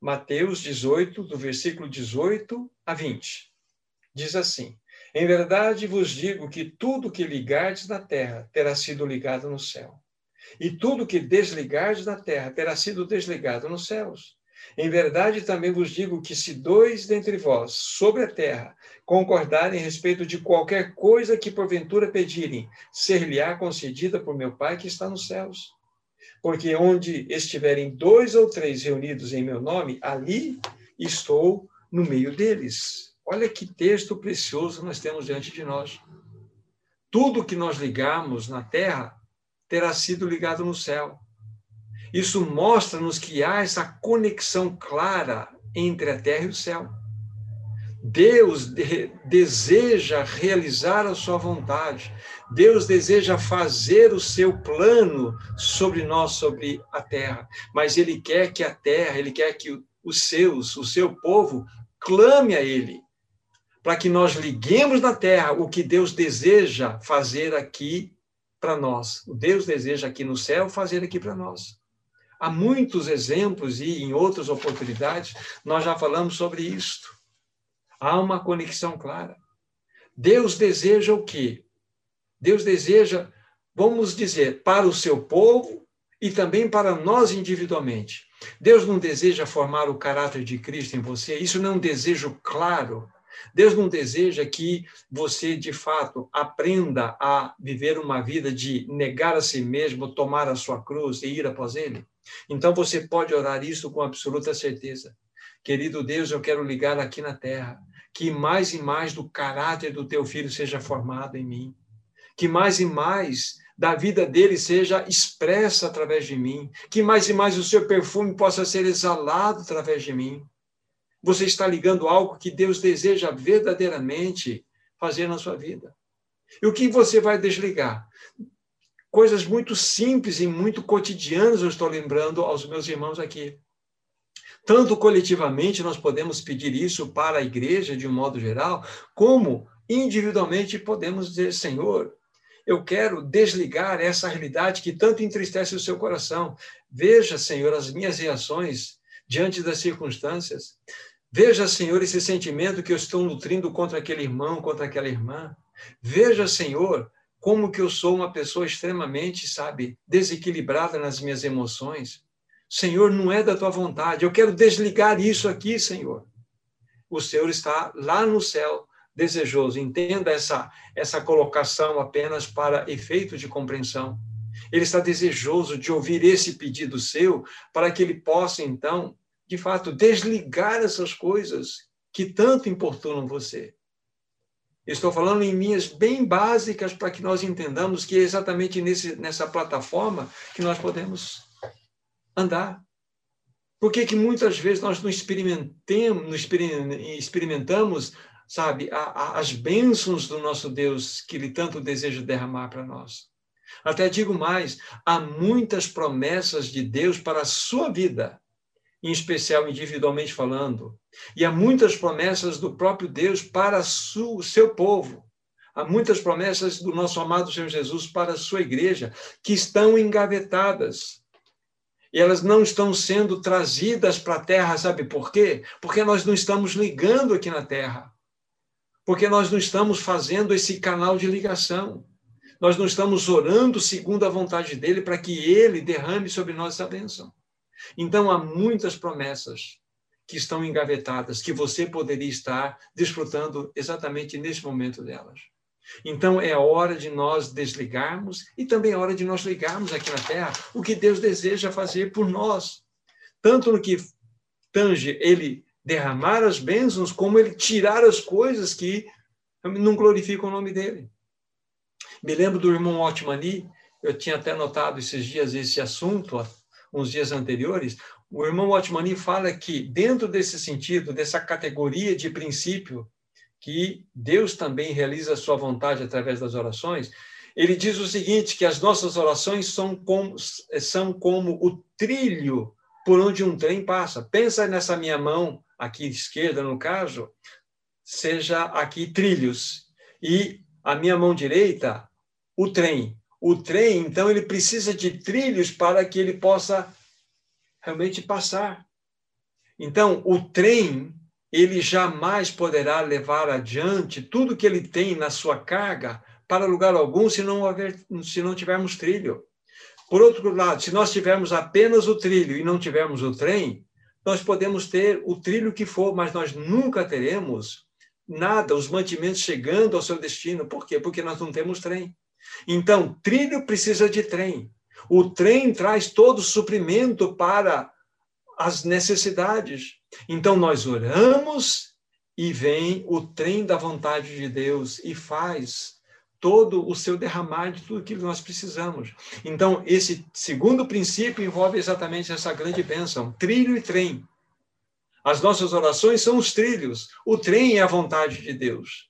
Mateus 18, do versículo 18 a 20. Diz assim: Em verdade vos digo que tudo que ligardes na terra terá sido ligado no céu, e tudo que desligardes na terra terá sido desligado nos céus. Em verdade também vos digo que se dois dentre vós sobre a terra concordarem a respeito de qualquer coisa que porventura pedirem, ser-lhe-á concedida por meu Pai que está nos céus porque onde estiverem dois ou três reunidos em meu nome, ali estou no meio deles. Olha que texto precioso nós temos diante de nós. Tudo que nós ligamos na terra terá sido ligado no céu. Isso mostra-nos que há essa conexão clara entre a terra e o céu. Deus de, deseja realizar a sua vontade. Deus deseja fazer o seu plano sobre nós, sobre a terra. Mas Ele quer que a terra, Ele quer que os seus, o seu povo, clame a Ele, para que nós liguemos na terra o que Deus deseja fazer aqui para nós. Deus deseja aqui no céu fazer aqui para nós. Há muitos exemplos e em outras oportunidades nós já falamos sobre isto. Há uma conexão clara. Deus deseja o quê? Deus deseja, vamos dizer, para o seu povo e também para nós individualmente. Deus não deseja formar o caráter de Cristo em você, isso não é um desejo claro. Deus não deseja que você, de fato, aprenda a viver uma vida de negar a si mesmo, tomar a sua cruz e ir após Ele. Então você pode orar isso com absoluta certeza. Querido Deus, eu quero ligar aqui na terra que mais e mais do caráter do teu filho seja formado em mim, que mais e mais da vida dele seja expressa através de mim, que mais e mais o seu perfume possa ser exalado através de mim. Você está ligando algo que Deus deseja verdadeiramente fazer na sua vida. E o que você vai desligar? Coisas muito simples e muito cotidianas eu estou lembrando aos meus irmãos aqui. Tanto coletivamente nós podemos pedir isso para a igreja de um modo geral, como individualmente podemos dizer: Senhor, eu quero desligar essa realidade que tanto entristece o seu coração. Veja, Senhor, as minhas reações diante das circunstâncias. Veja, Senhor, esse sentimento que eu estou nutrindo contra aquele irmão, contra aquela irmã. Veja, Senhor, como que eu sou uma pessoa extremamente, sabe, desequilibrada nas minhas emoções. Senhor, não é da tua vontade. Eu quero desligar isso aqui, Senhor. O Senhor está lá no céu, desejoso. Entenda essa, essa colocação apenas para efeito de compreensão. Ele está desejoso de ouvir esse pedido seu, para que ele possa, então, de fato, desligar essas coisas que tanto importunam você. Estou falando em linhas bem básicas para que nós entendamos que é exatamente nesse, nessa plataforma que nós podemos andar. Por que, muitas vezes nós não experimentamos, experimentamos sabe, a, a, as bênçãos do nosso Deus que Ele tanto deseja derramar para nós? Até digo mais, há muitas promessas de Deus para a sua vida em especial individualmente falando. E há muitas promessas do próprio Deus para o seu povo. Há muitas promessas do nosso amado Senhor Jesus para a sua igreja que estão engavetadas. E elas não estão sendo trazidas para a terra, sabe por quê? Porque nós não estamos ligando aqui na terra. Porque nós não estamos fazendo esse canal de ligação. Nós não estamos orando segundo a vontade dele para que ele derrame sobre nós essa bênção. Então, há muitas promessas que estão engavetadas, que você poderia estar desfrutando exatamente nesse momento delas. Então, é hora de nós desligarmos e também é hora de nós ligarmos aqui na Terra o que Deus deseja fazer por nós. Tanto no que tange ele derramar as bênçãos, como ele tirar as coisas que não glorificam o nome dele. Me lembro do irmão Otmani, eu tinha até notado esses dias esse assunto, uns dias anteriores, o irmão Otmani fala que, dentro desse sentido, dessa categoria de princípio, que Deus também realiza a sua vontade através das orações, ele diz o seguinte, que as nossas orações são como, são como o trilho por onde um trem passa. Pensa nessa minha mão, aqui esquerda, no caso, seja aqui trilhos. E a minha mão direita, o trem. O trem, então, ele precisa de trilhos para que ele possa realmente passar. Então, o trem, ele jamais poderá levar adiante tudo que ele tem na sua carga para lugar algum se não, haver, se não tivermos trilho. Por outro lado, se nós tivermos apenas o trilho e não tivermos o trem, nós podemos ter o trilho que for, mas nós nunca teremos nada, os mantimentos chegando ao seu destino. Por quê? Porque nós não temos trem. Então, trilho precisa de trem. O trem traz todo o suprimento para as necessidades. Então, nós oramos e vem o trem da vontade de Deus e faz todo o seu derramar de tudo que nós precisamos. Então, esse segundo princípio envolve exatamente essa grande bênção: trilho e trem. As nossas orações são os trilhos, o trem é a vontade de Deus.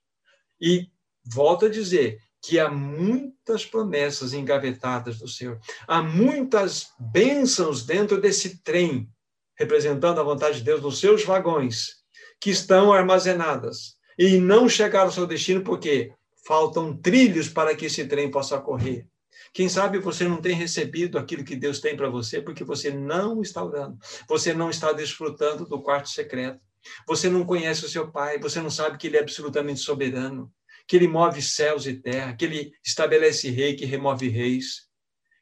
E volto a dizer, que há muitas promessas engavetadas do Senhor. Há muitas bênçãos dentro desse trem, representando a vontade de Deus nos seus vagões, que estão armazenadas. E não chegaram ao seu destino porque faltam trilhos para que esse trem possa correr. Quem sabe você não tem recebido aquilo que Deus tem para você porque você não está orando, você não está desfrutando do quarto secreto, você não conhece o seu Pai, você não sabe que Ele é absolutamente soberano, que ele move céus e terra, que ele estabelece rei, que remove reis,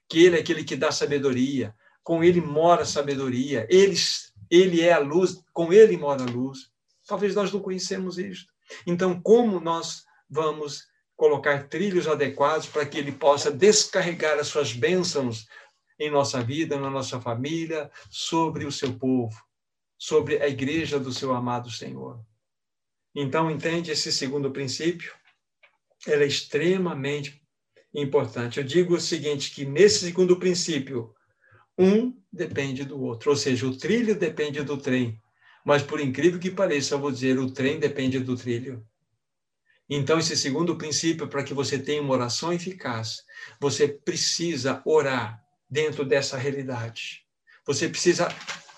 que ele é aquele que dá sabedoria, com ele mora a sabedoria, ele, ele é a luz, com ele mora a luz. Talvez nós não conhecemos isso. Então, como nós vamos colocar trilhos adequados para que ele possa descarregar as suas bênçãos em nossa vida, na nossa família, sobre o seu povo, sobre a igreja do seu amado Senhor. Então, entende esse segundo princípio? Ela é extremamente importante. Eu digo o seguinte, que nesse segundo princípio, um depende do outro, ou seja, o trilho depende do trem. Mas por incrível que pareça, eu vou dizer, o trem depende do trilho. Então, esse segundo princípio, para que você tenha uma oração eficaz, você precisa orar dentro dessa realidade. Você precisa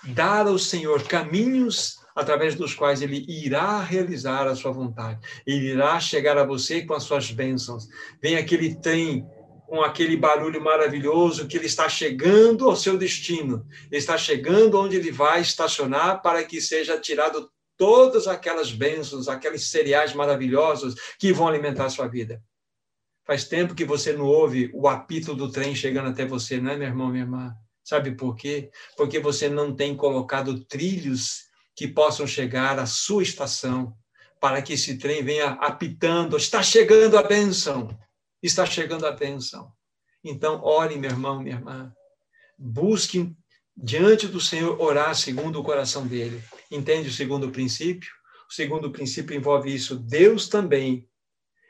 dar ao Senhor caminhos através dos quais ele irá realizar a sua vontade. Ele irá chegar a você com as suas bênçãos. Vem aquele trem com aquele barulho maravilhoso que ele está chegando ao seu destino. Ele está chegando onde ele vai estacionar para que seja tirado todas aquelas bênçãos, aqueles cereais maravilhosos que vão alimentar a sua vida. Faz tempo que você não ouve o apito do trem chegando até você, não é, meu irmão, minha irmã? Sabe por quê? Porque você não tem colocado trilhos que possam chegar à sua estação, para que esse trem venha apitando. Está chegando a bênção. Está chegando a bênção. Então, ore, meu irmão, minha irmã. Busque diante do Senhor orar segundo o coração dele. Entende o segundo princípio? O segundo princípio envolve isso. Deus também,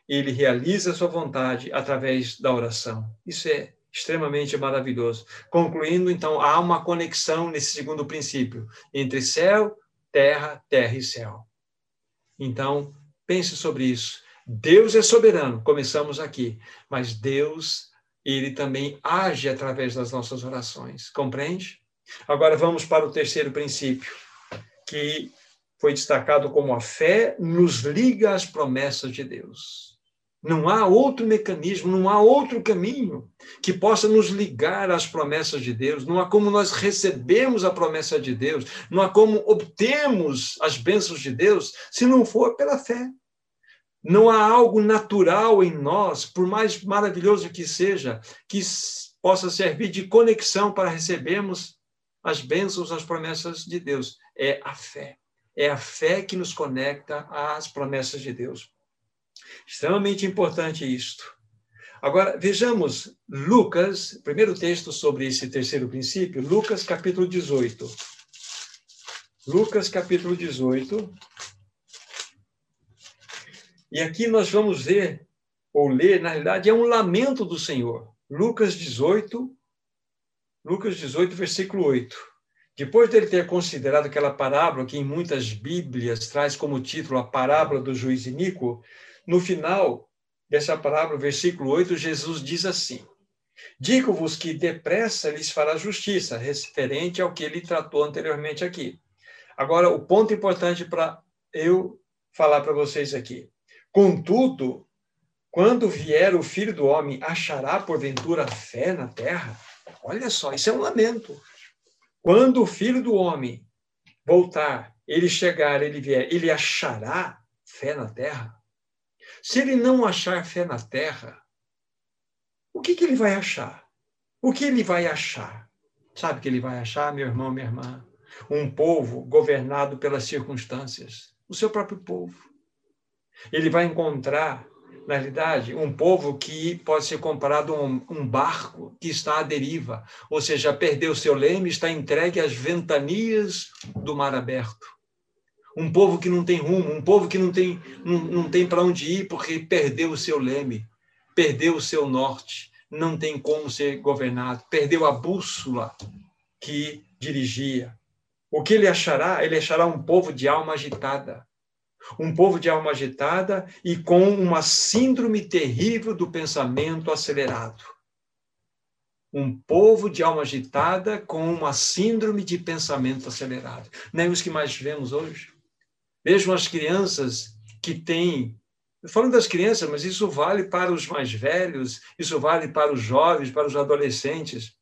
ele realiza a sua vontade através da oração. Isso é extremamente maravilhoso. Concluindo, então, há uma conexão nesse segundo princípio entre céu terra, terra e céu. Então, pense sobre isso. Deus é soberano, começamos aqui, mas Deus, ele também age através das nossas orações, compreende? Agora vamos para o terceiro princípio, que foi destacado como a fé nos liga às promessas de Deus. Não há outro mecanismo, não há outro caminho que possa nos ligar às promessas de Deus. Não há como nós recebemos a promessa de Deus, não há como obtemos as bênçãos de Deus se não for pela fé. Não há algo natural em nós, por mais maravilhoso que seja, que possa servir de conexão para recebermos as bênçãos, as promessas de Deus. É a fé. É a fé que nos conecta às promessas de Deus. Extremamente importante isto. Agora, vejamos Lucas, primeiro texto sobre esse terceiro princípio, Lucas capítulo 18. Lucas capítulo 18. E aqui nós vamos ver, ou ler, na realidade, é um lamento do Senhor. Lucas 18, Lucas 18, versículo 8. Depois dele ter considerado aquela parábola que em muitas Bíblias traz como título a parábola do juiz iníquo, no final dessa parábola, versículo 8, Jesus diz assim: Digo-vos que depressa lhes fará justiça, referente ao que ele tratou anteriormente aqui. Agora, o ponto importante para eu falar para vocês aqui. Contudo, quando vier o filho do homem, achará porventura fé na terra? Olha só, isso é um lamento. Quando o filho do homem voltar, ele chegar, ele vier, ele achará fé na terra? Se ele não achar fé na terra, o que, que ele vai achar? O que ele vai achar? Sabe o que ele vai achar, meu irmão, minha irmã? Um povo governado pelas circunstâncias, o seu próprio povo. Ele vai encontrar na realidade, um povo que pode ser comparado a um, um, barco que está à deriva, ou seja, perdeu seu leme, está entregue às ventanias do mar aberto. Um povo que não tem rumo, um povo que não tem, não, não tem para onde ir porque perdeu o seu leme, perdeu o seu norte, não tem como ser governado, perdeu a bússola que dirigia. O que ele achará? Ele achará um povo de alma agitada, um povo de alma agitada e com uma síndrome terrível do pensamento acelerado. Um povo de alma agitada com uma síndrome de pensamento acelerado. Não é os que mais vemos hoje? Vejam as crianças que têm. Falando das crianças, mas isso vale para os mais velhos, isso vale para os jovens, para os adolescentes.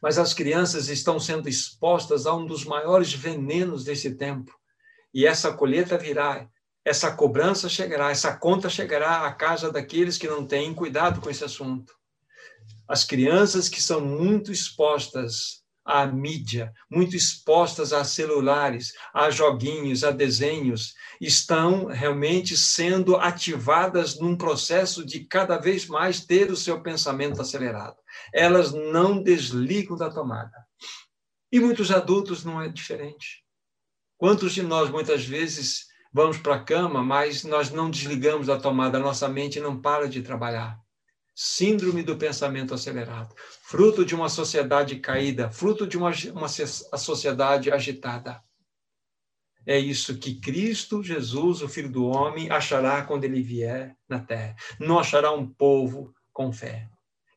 Mas as crianças estão sendo expostas a um dos maiores venenos desse tempo, e essa colheita virá, essa cobrança chegará, essa conta chegará à casa daqueles que não têm cuidado com esse assunto. As crianças que são muito expostas à mídia, muito expostas a celulares, a joguinhos, a desenhos, estão realmente sendo ativadas num processo de cada vez mais ter o seu pensamento acelerado. Elas não desligam da tomada. E muitos adultos não é diferente. Quantos de nós, muitas vezes, vamos para a cama, mas nós não desligamos a tomada, nossa mente não para de trabalhar? Síndrome do pensamento acelerado, fruto de uma sociedade caída, fruto de uma, uma sociedade agitada. É isso que Cristo Jesus, o Filho do Homem, achará quando ele vier na terra. Não achará um povo com fé.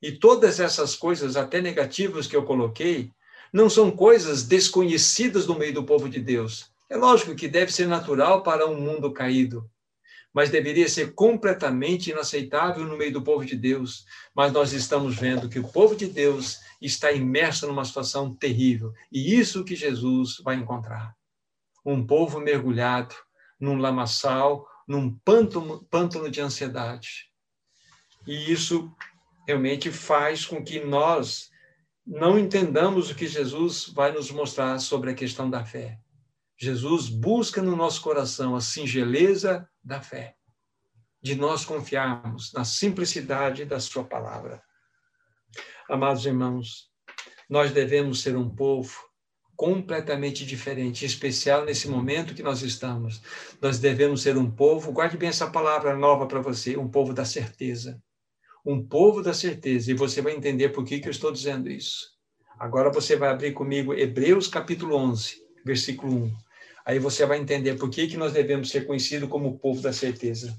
E todas essas coisas, até negativas que eu coloquei, não são coisas desconhecidas no meio do povo de Deus. É lógico que deve ser natural para um mundo caído, mas deveria ser completamente inaceitável no meio do povo de Deus. Mas nós estamos vendo que o povo de Deus está imerso numa situação terrível, e isso que Jesus vai encontrar. Um povo mergulhado num lamaçal, num pântano, de ansiedade. E isso realmente faz com que nós não entendamos o que Jesus vai nos mostrar sobre a questão da fé. Jesus busca no nosso coração a singeleza da fé, de nós confiarmos na simplicidade da Sua palavra. Amados irmãos, nós devemos ser um povo completamente diferente, especial nesse momento que nós estamos. Nós devemos ser um povo, guarde bem essa palavra nova para você, um povo da certeza. Um povo da certeza, e você vai entender por que, que eu estou dizendo isso. Agora você vai abrir comigo Hebreus capítulo 11, versículo 1. Aí você vai entender por que, que nós devemos ser conhecidos como o povo da certeza.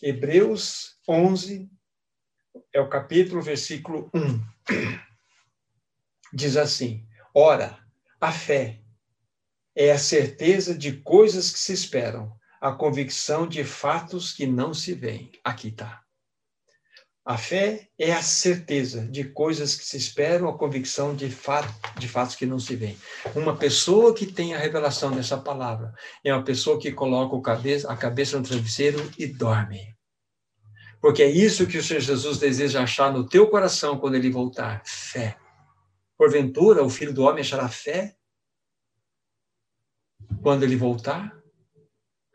Hebreus 11 é o capítulo, versículo 1. diz assim: Ora, a fé é a certeza de coisas que se esperam, a convicção de fatos que não se veem. Aqui está. A fé é a certeza de coisas que se esperam, a convicção de, fato, de fatos que não se veem. Uma pessoa que tem a revelação dessa palavra é uma pessoa que coloca cabeça, a cabeça no travesseiro e dorme. Porque é isso que o Senhor Jesus deseja achar no teu coração quando ele voltar: fé. Porventura, o filho do homem achará fé quando ele voltar?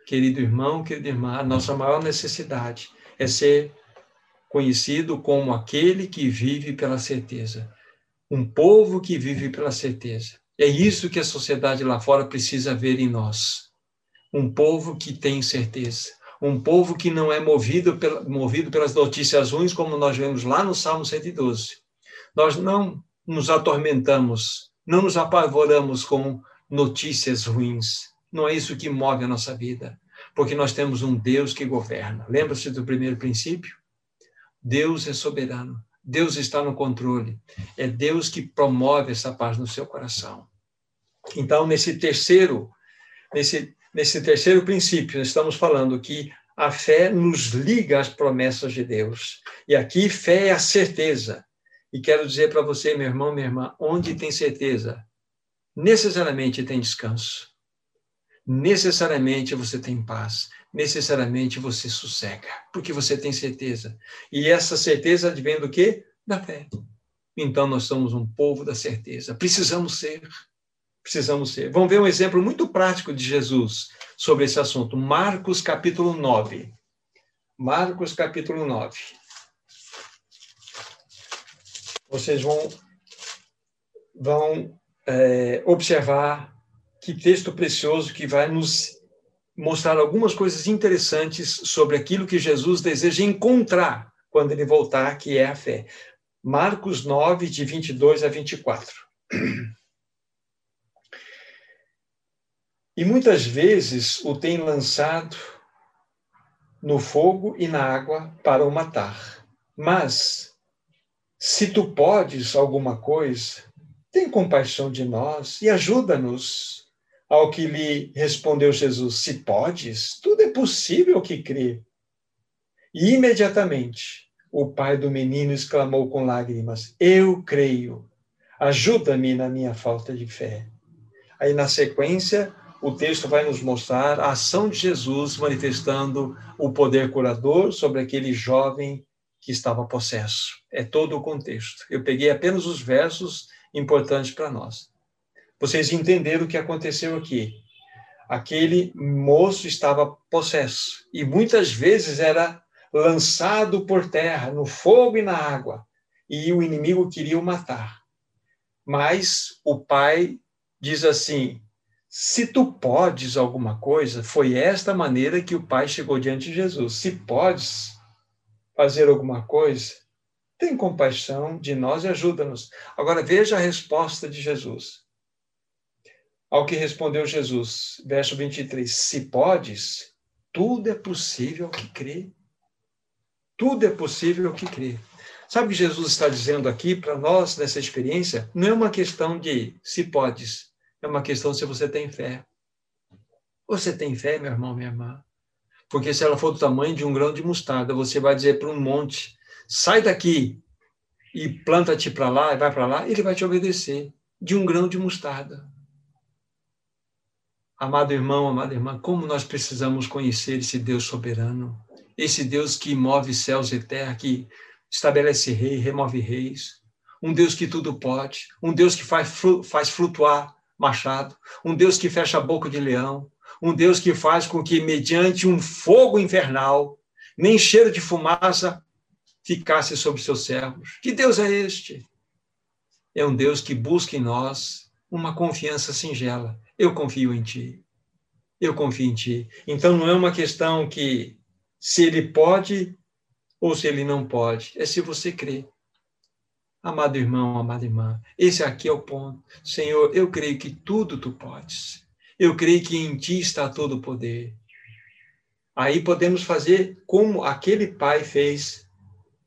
Querido irmão, querida irmã, a nossa maior necessidade é ser conhecido como aquele que vive pela certeza. Um povo que vive pela certeza. É isso que a sociedade lá fora precisa ver em nós. Um povo que tem certeza. Um povo que não é movido, pela, movido pelas notícias ruins, como nós vemos lá no Salmo 112. Nós não nos atormentamos, não nos apavoramos com notícias ruins. Não é isso que move a nossa vida, porque nós temos um Deus que governa. Lembra-se do primeiro princípio? Deus é soberano. Deus está no controle. É Deus que promove essa paz no seu coração. Então, nesse terceiro, nesse, nesse terceiro princípio, estamos falando que a fé nos liga às promessas de Deus. E aqui, fé é a certeza. E quero dizer para você, meu irmão, minha irmã, onde tem certeza, necessariamente tem descanso. Necessariamente você tem paz. Necessariamente você sossega, porque você tem certeza. E essa certeza advém do quê? Da fé. Então nós somos um povo da certeza. Precisamos ser. Precisamos ser. Vamos ver um exemplo muito prático de Jesus sobre esse assunto. Marcos capítulo 9. Marcos capítulo 9. Vocês vão, vão é, observar que texto precioso que vai nos mostrar algumas coisas interessantes sobre aquilo que Jesus deseja encontrar quando ele voltar, que é a fé. Marcos 9, de 22 a 24. E muitas vezes o tem lançado no fogo e na água para o matar. Mas, se tu podes alguma coisa, tem compaixão de nós e ajuda-nos. Ao que lhe respondeu Jesus: Se podes, tudo é possível que crê. E imediatamente o pai do menino exclamou com lágrimas: Eu creio, ajuda-me na minha falta de fé. Aí, na sequência, o texto vai nos mostrar a ação de Jesus manifestando o poder curador sobre aquele jovem que estava possesso. É todo o contexto. Eu peguei apenas os versos importante para nós. Vocês entenderam o que aconteceu aqui. Aquele moço estava possesso e muitas vezes era lançado por terra, no fogo e na água, e o inimigo queria o matar. Mas o pai diz assim: se tu podes alguma coisa, foi esta maneira que o pai chegou diante de Jesus. Se podes fazer alguma coisa, tem compaixão de nós e ajuda-nos. Agora veja a resposta de Jesus. Ao que respondeu Jesus, verso 23: Se podes, tudo é possível que crê. Tudo é possível que crê. Sabe o que Jesus está dizendo aqui para nós nessa experiência? Não é uma questão de se podes, é uma questão se você tem fé. Você tem fé, meu irmão, minha irmã? Porque se ela for do tamanho de um grão de mostarda, você vai dizer para um monte: sai daqui e planta-te para lá e vai para lá, ele vai te obedecer, de um grão de mostarda. Amado irmão, amada irmã, como nós precisamos conhecer esse Deus soberano, esse Deus que move céus e terra, que estabelece rei, remove reis, um Deus que tudo pode, um Deus que faz, flutuar machado, um Deus que fecha a boca de leão, um Deus que faz com que, mediante um fogo infernal, nem cheiro de fumaça ficasse sobre seus servos. Que Deus é este? É um Deus que busca em nós uma confiança singela. Eu confio em ti. Eu confio em ti. Então não é uma questão que se ele pode ou se ele não pode, é se você crê. Amado irmão, amada irmã, esse aqui é o ponto. Senhor, eu creio que tudo tu podes. Eu creio que em ti está todo o poder. Aí podemos fazer como aquele pai fez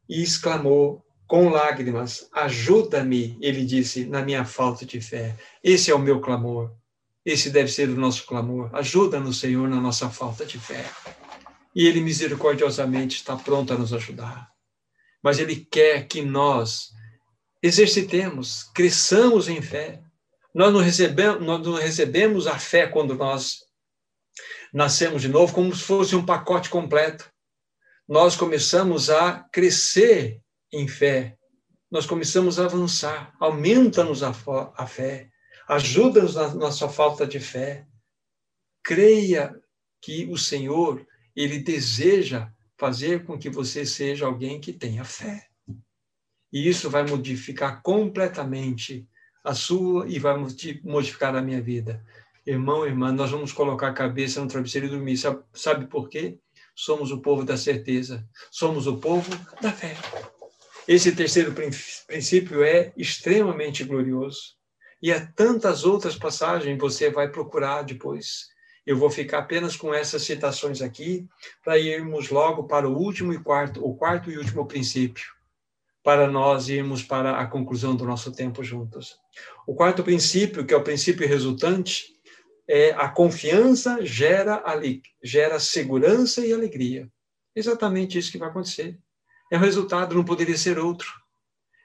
e exclamou com lágrimas, ajuda-me, ele disse, na minha falta de fé. Esse é o meu clamor. Esse deve ser o nosso clamor. Ajuda-nos, Senhor, na nossa falta de fé. E ele misericordiosamente está pronto a nos ajudar. Mas ele quer que nós exercitemos, cresçamos em fé. Nós não recebemos, nós não recebemos a fé quando nós nascemos de novo como se fosse um pacote completo. Nós começamos a crescer em fé. Nós começamos a avançar. Aumenta-nos a, a fé. Ajuda-nos na nossa falta de fé. Creia que o Senhor, Ele deseja fazer com que você seja alguém que tenha fé. E isso vai modificar completamente a sua e vai modificar a minha vida. Irmão, irmã, nós vamos colocar a cabeça no travesseiro e dormir. Sabe, sabe por quê? Somos o povo da certeza. Somos o povo da fé. Esse terceiro princípio é extremamente glorioso. E há tantas outras passagens você vai procurar depois. Eu vou ficar apenas com essas citações aqui para irmos logo para o último e quarto, o quarto e último princípio, para nós irmos para a conclusão do nosso tempo juntos. O quarto princípio, que é o princípio resultante, é a confiança gera, gera segurança e alegria. Exatamente isso que vai acontecer. É o resultado, não poderia ser outro.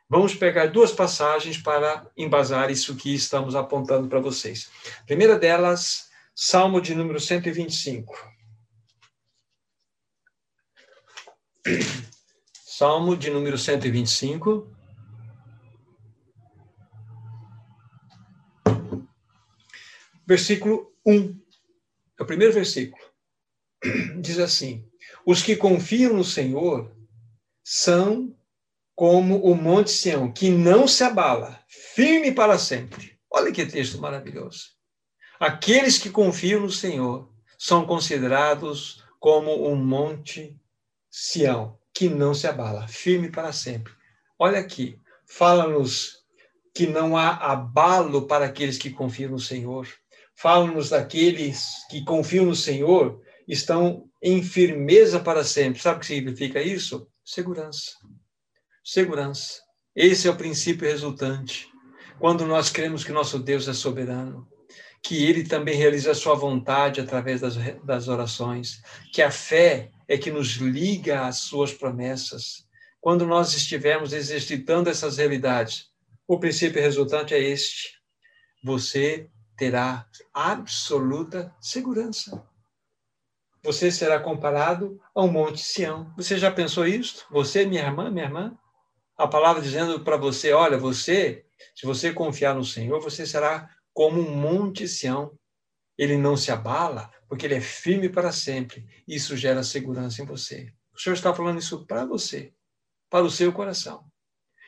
Vamos pegar duas passagens para embasar isso que estamos apontando para vocês. A primeira delas, Salmo de número 125. Salmo de número 125. Versículo 1. É o primeiro versículo. Diz assim: Os que confiam no Senhor são como o Monte Sião, que não se abala, firme para sempre. Olha que texto maravilhoso. Aqueles que confiam no Senhor são considerados como um Monte Sião, que não se abala, firme para sempre. Olha aqui, fala-nos que não há abalo para aqueles que confiam no Senhor. Fala-nos daqueles que confiam no Senhor, estão em firmeza para sempre. Sabe o que significa isso? Segurança. Segurança. Esse é o princípio resultante. Quando nós cremos que nosso Deus é soberano, que ele também realiza a sua vontade através das, das orações, que a fé é que nos liga às suas promessas. Quando nós estivermos exercitando essas realidades, o princípio resultante é este: você terá absoluta segurança você será comparado a um monte Sião. Você já pensou isso? Você, minha irmã, minha irmã? A palavra dizendo para você, olha, você, se você confiar no Senhor, você será como um monte Sião. Ele não se abala, porque ele é firme para sempre. Isso gera segurança em você. O Senhor está falando isso para você, para o seu coração.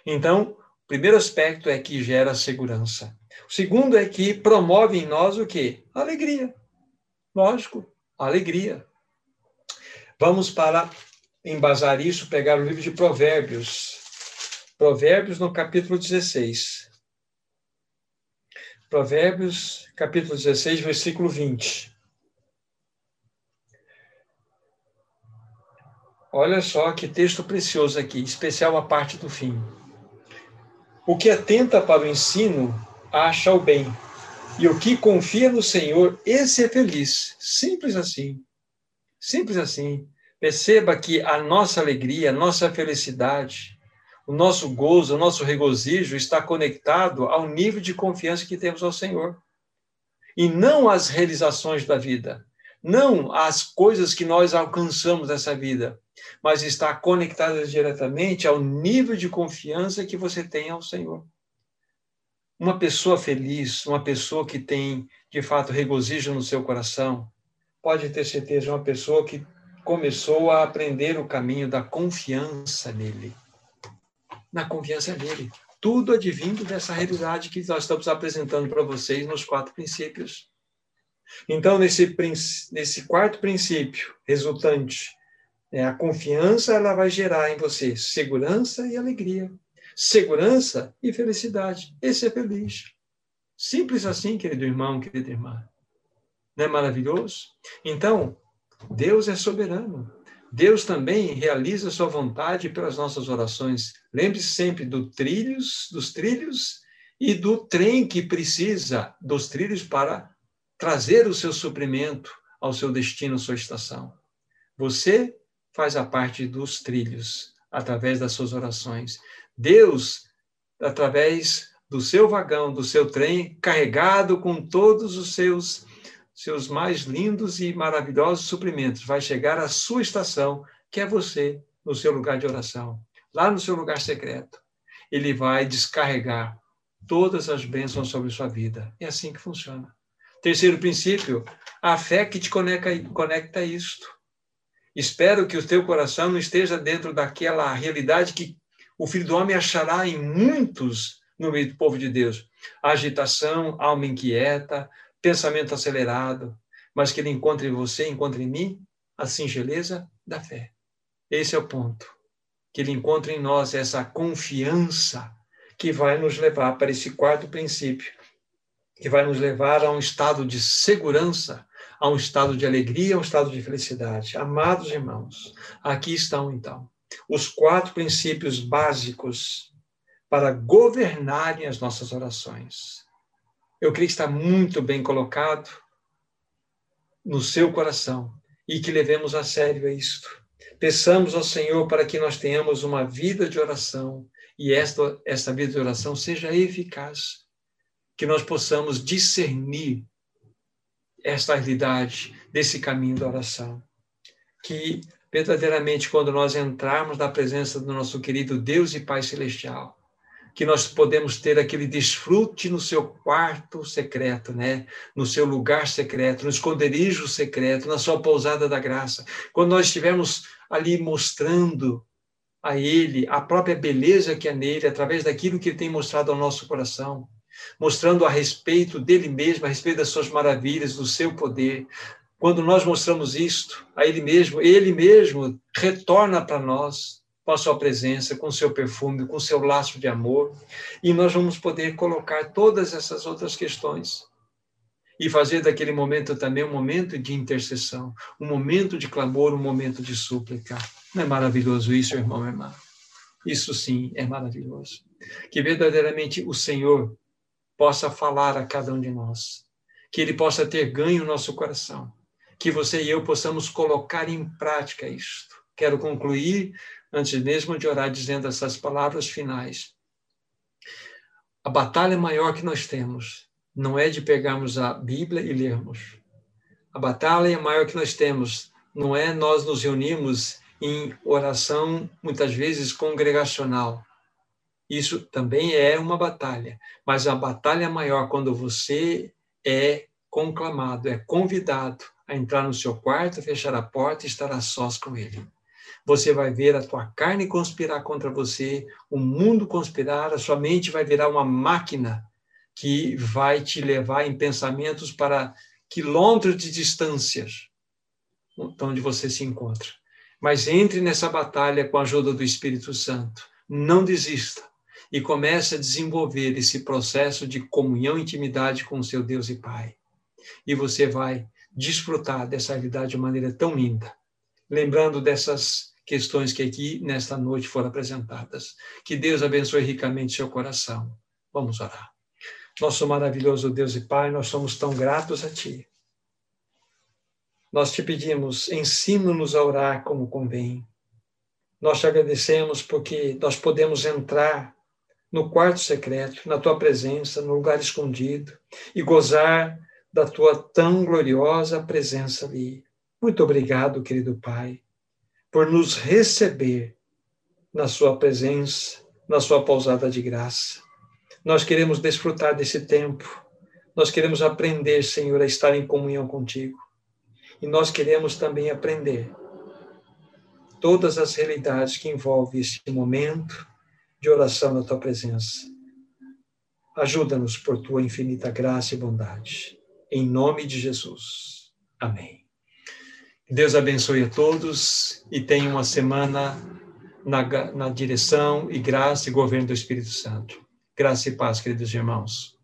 Então, o primeiro aspecto é que gera segurança. O segundo é que promove em nós o quê? Alegria. Lógico, alegria. Vamos para embasar isso, pegar o livro de Provérbios. Provérbios no capítulo 16. Provérbios, capítulo 16, versículo 20. Olha só que texto precioso aqui, especial a parte do fim. O que atenta para o ensino acha o bem, e o que confia no Senhor, esse é feliz. Simples assim. Simples assim. Perceba que a nossa alegria, a nossa felicidade, o nosso gozo, o nosso regozijo está conectado ao nível de confiança que temos ao Senhor. E não às realizações da vida, não às coisas que nós alcançamos nessa vida, mas está conectado diretamente ao nível de confiança que você tem ao Senhor. Uma pessoa feliz, uma pessoa que tem, de fato, regozijo no seu coração, pode ter certeza, uma pessoa que começou a aprender o caminho da confiança nele. Na confiança nele. Tudo advindo dessa realidade que nós estamos apresentando para vocês nos quatro princípios. Então, nesse, nesse quarto princípio resultante, é, a confiança ela vai gerar em você segurança e alegria segurança e felicidade. Esse é feliz. Simples assim, querido irmão, querida irmã. Não é maravilhoso? Então, Deus é soberano. Deus também realiza sua vontade pelas nossas orações. Lembre-se sempre do trilhos, dos trilhos e do trem que precisa dos trilhos para trazer o seu suprimento ao seu destino, à sua estação. Você faz a parte dos trilhos através das suas orações. Deus, através do seu vagão, do seu trem, carregado com todos os seus seus mais lindos e maravilhosos suprimentos, vai chegar à sua estação, que é você, no seu lugar de oração, lá no seu lugar secreto. Ele vai descarregar todas as bênçãos sobre sua vida. É assim que funciona. Terceiro princípio, a fé que te conecta, conecta a isto. Espero que o teu coração não esteja dentro daquela realidade que o Filho do Homem achará em muitos no meio do povo de Deus. Agitação, alma inquieta, pensamento acelerado, mas que ele encontre em você, encontre em mim a singeleza da fé. Esse é o ponto. Que ele encontre em nós essa confiança que vai nos levar para esse quarto princípio, que vai nos levar a um estado de segurança, a um estado de alegria, a um estado de felicidade. Amados irmãos, aqui estão então os quatro princípios básicos para governarem as nossas orações. Eu creio que está muito bem colocado no seu coração e que levemos a sério isto. Peçamos ao Senhor para que nós tenhamos uma vida de oração e esta, esta vida de oração seja eficaz, que nós possamos discernir esta realidade desse caminho da oração. Que verdadeiramente, quando nós entrarmos na presença do nosso querido Deus e Pai Celestial, que nós podemos ter aquele desfrute no seu quarto secreto, né? No seu lugar secreto, no esconderijo secreto, na sua pousada da graça. Quando nós estivermos ali mostrando a ele a própria beleza que é nele, através daquilo que ele tem mostrado ao nosso coração, mostrando a respeito dele mesmo, a respeito das suas maravilhas, do seu poder. Quando nós mostramos isto a ele mesmo, ele mesmo retorna para nós com a sua presença, com o seu perfume, com o seu laço de amor, e nós vamos poder colocar todas essas outras questões e fazer daquele momento também um momento de intercessão, um momento de clamor, um momento de súplica. Não é maravilhoso isso, irmão e irmã? Isso sim é maravilhoso. Que verdadeiramente o Senhor possa falar a cada um de nós, que Ele possa ter ganho no nosso coração, que você e eu possamos colocar em prática isto. Quero concluir antes mesmo de orar, dizendo essas palavras finais. A batalha maior que nós temos não é de pegarmos a Bíblia e lermos. A batalha maior que nós temos não é nós nos reunirmos em oração, muitas vezes congregacional. Isso também é uma batalha, mas a batalha maior quando você é conclamado, é convidado a entrar no seu quarto, fechar a porta e estar a sós com ele você vai ver a tua carne conspirar contra você, o mundo conspirar, a sua mente vai virar uma máquina que vai te levar em pensamentos para quilômetros de distâncias onde você se encontra. Mas entre nessa batalha com a ajuda do Espírito Santo. Não desista e comece a desenvolver esse processo de comunhão e intimidade com o seu Deus e Pai. E você vai desfrutar dessa realidade de maneira tão linda. Lembrando dessas questões que aqui nesta noite foram apresentadas. Que Deus abençoe ricamente seu coração. Vamos orar. Nosso maravilhoso Deus e Pai, nós somos tão gratos a Ti. Nós te pedimos, ensina-nos a orar como convém. Nós te agradecemos porque nós podemos entrar no quarto secreto, na tua presença, no lugar escondido e gozar da tua tão gloriosa presença ali. Muito obrigado, querido Pai por nos receber na Sua presença, na Sua pousada de graça. Nós queremos desfrutar desse tempo, nós queremos aprender, Senhor, a estar em comunhão contigo. E nós queremos também aprender todas as realidades que envolvem este momento de oração na tua presença. Ajuda-nos por tua infinita graça e bondade. Em nome de Jesus. Amém. Deus abençoe a todos e tenha uma semana na, na direção e graça e governo do Espírito Santo. Graça e paz, queridos irmãos.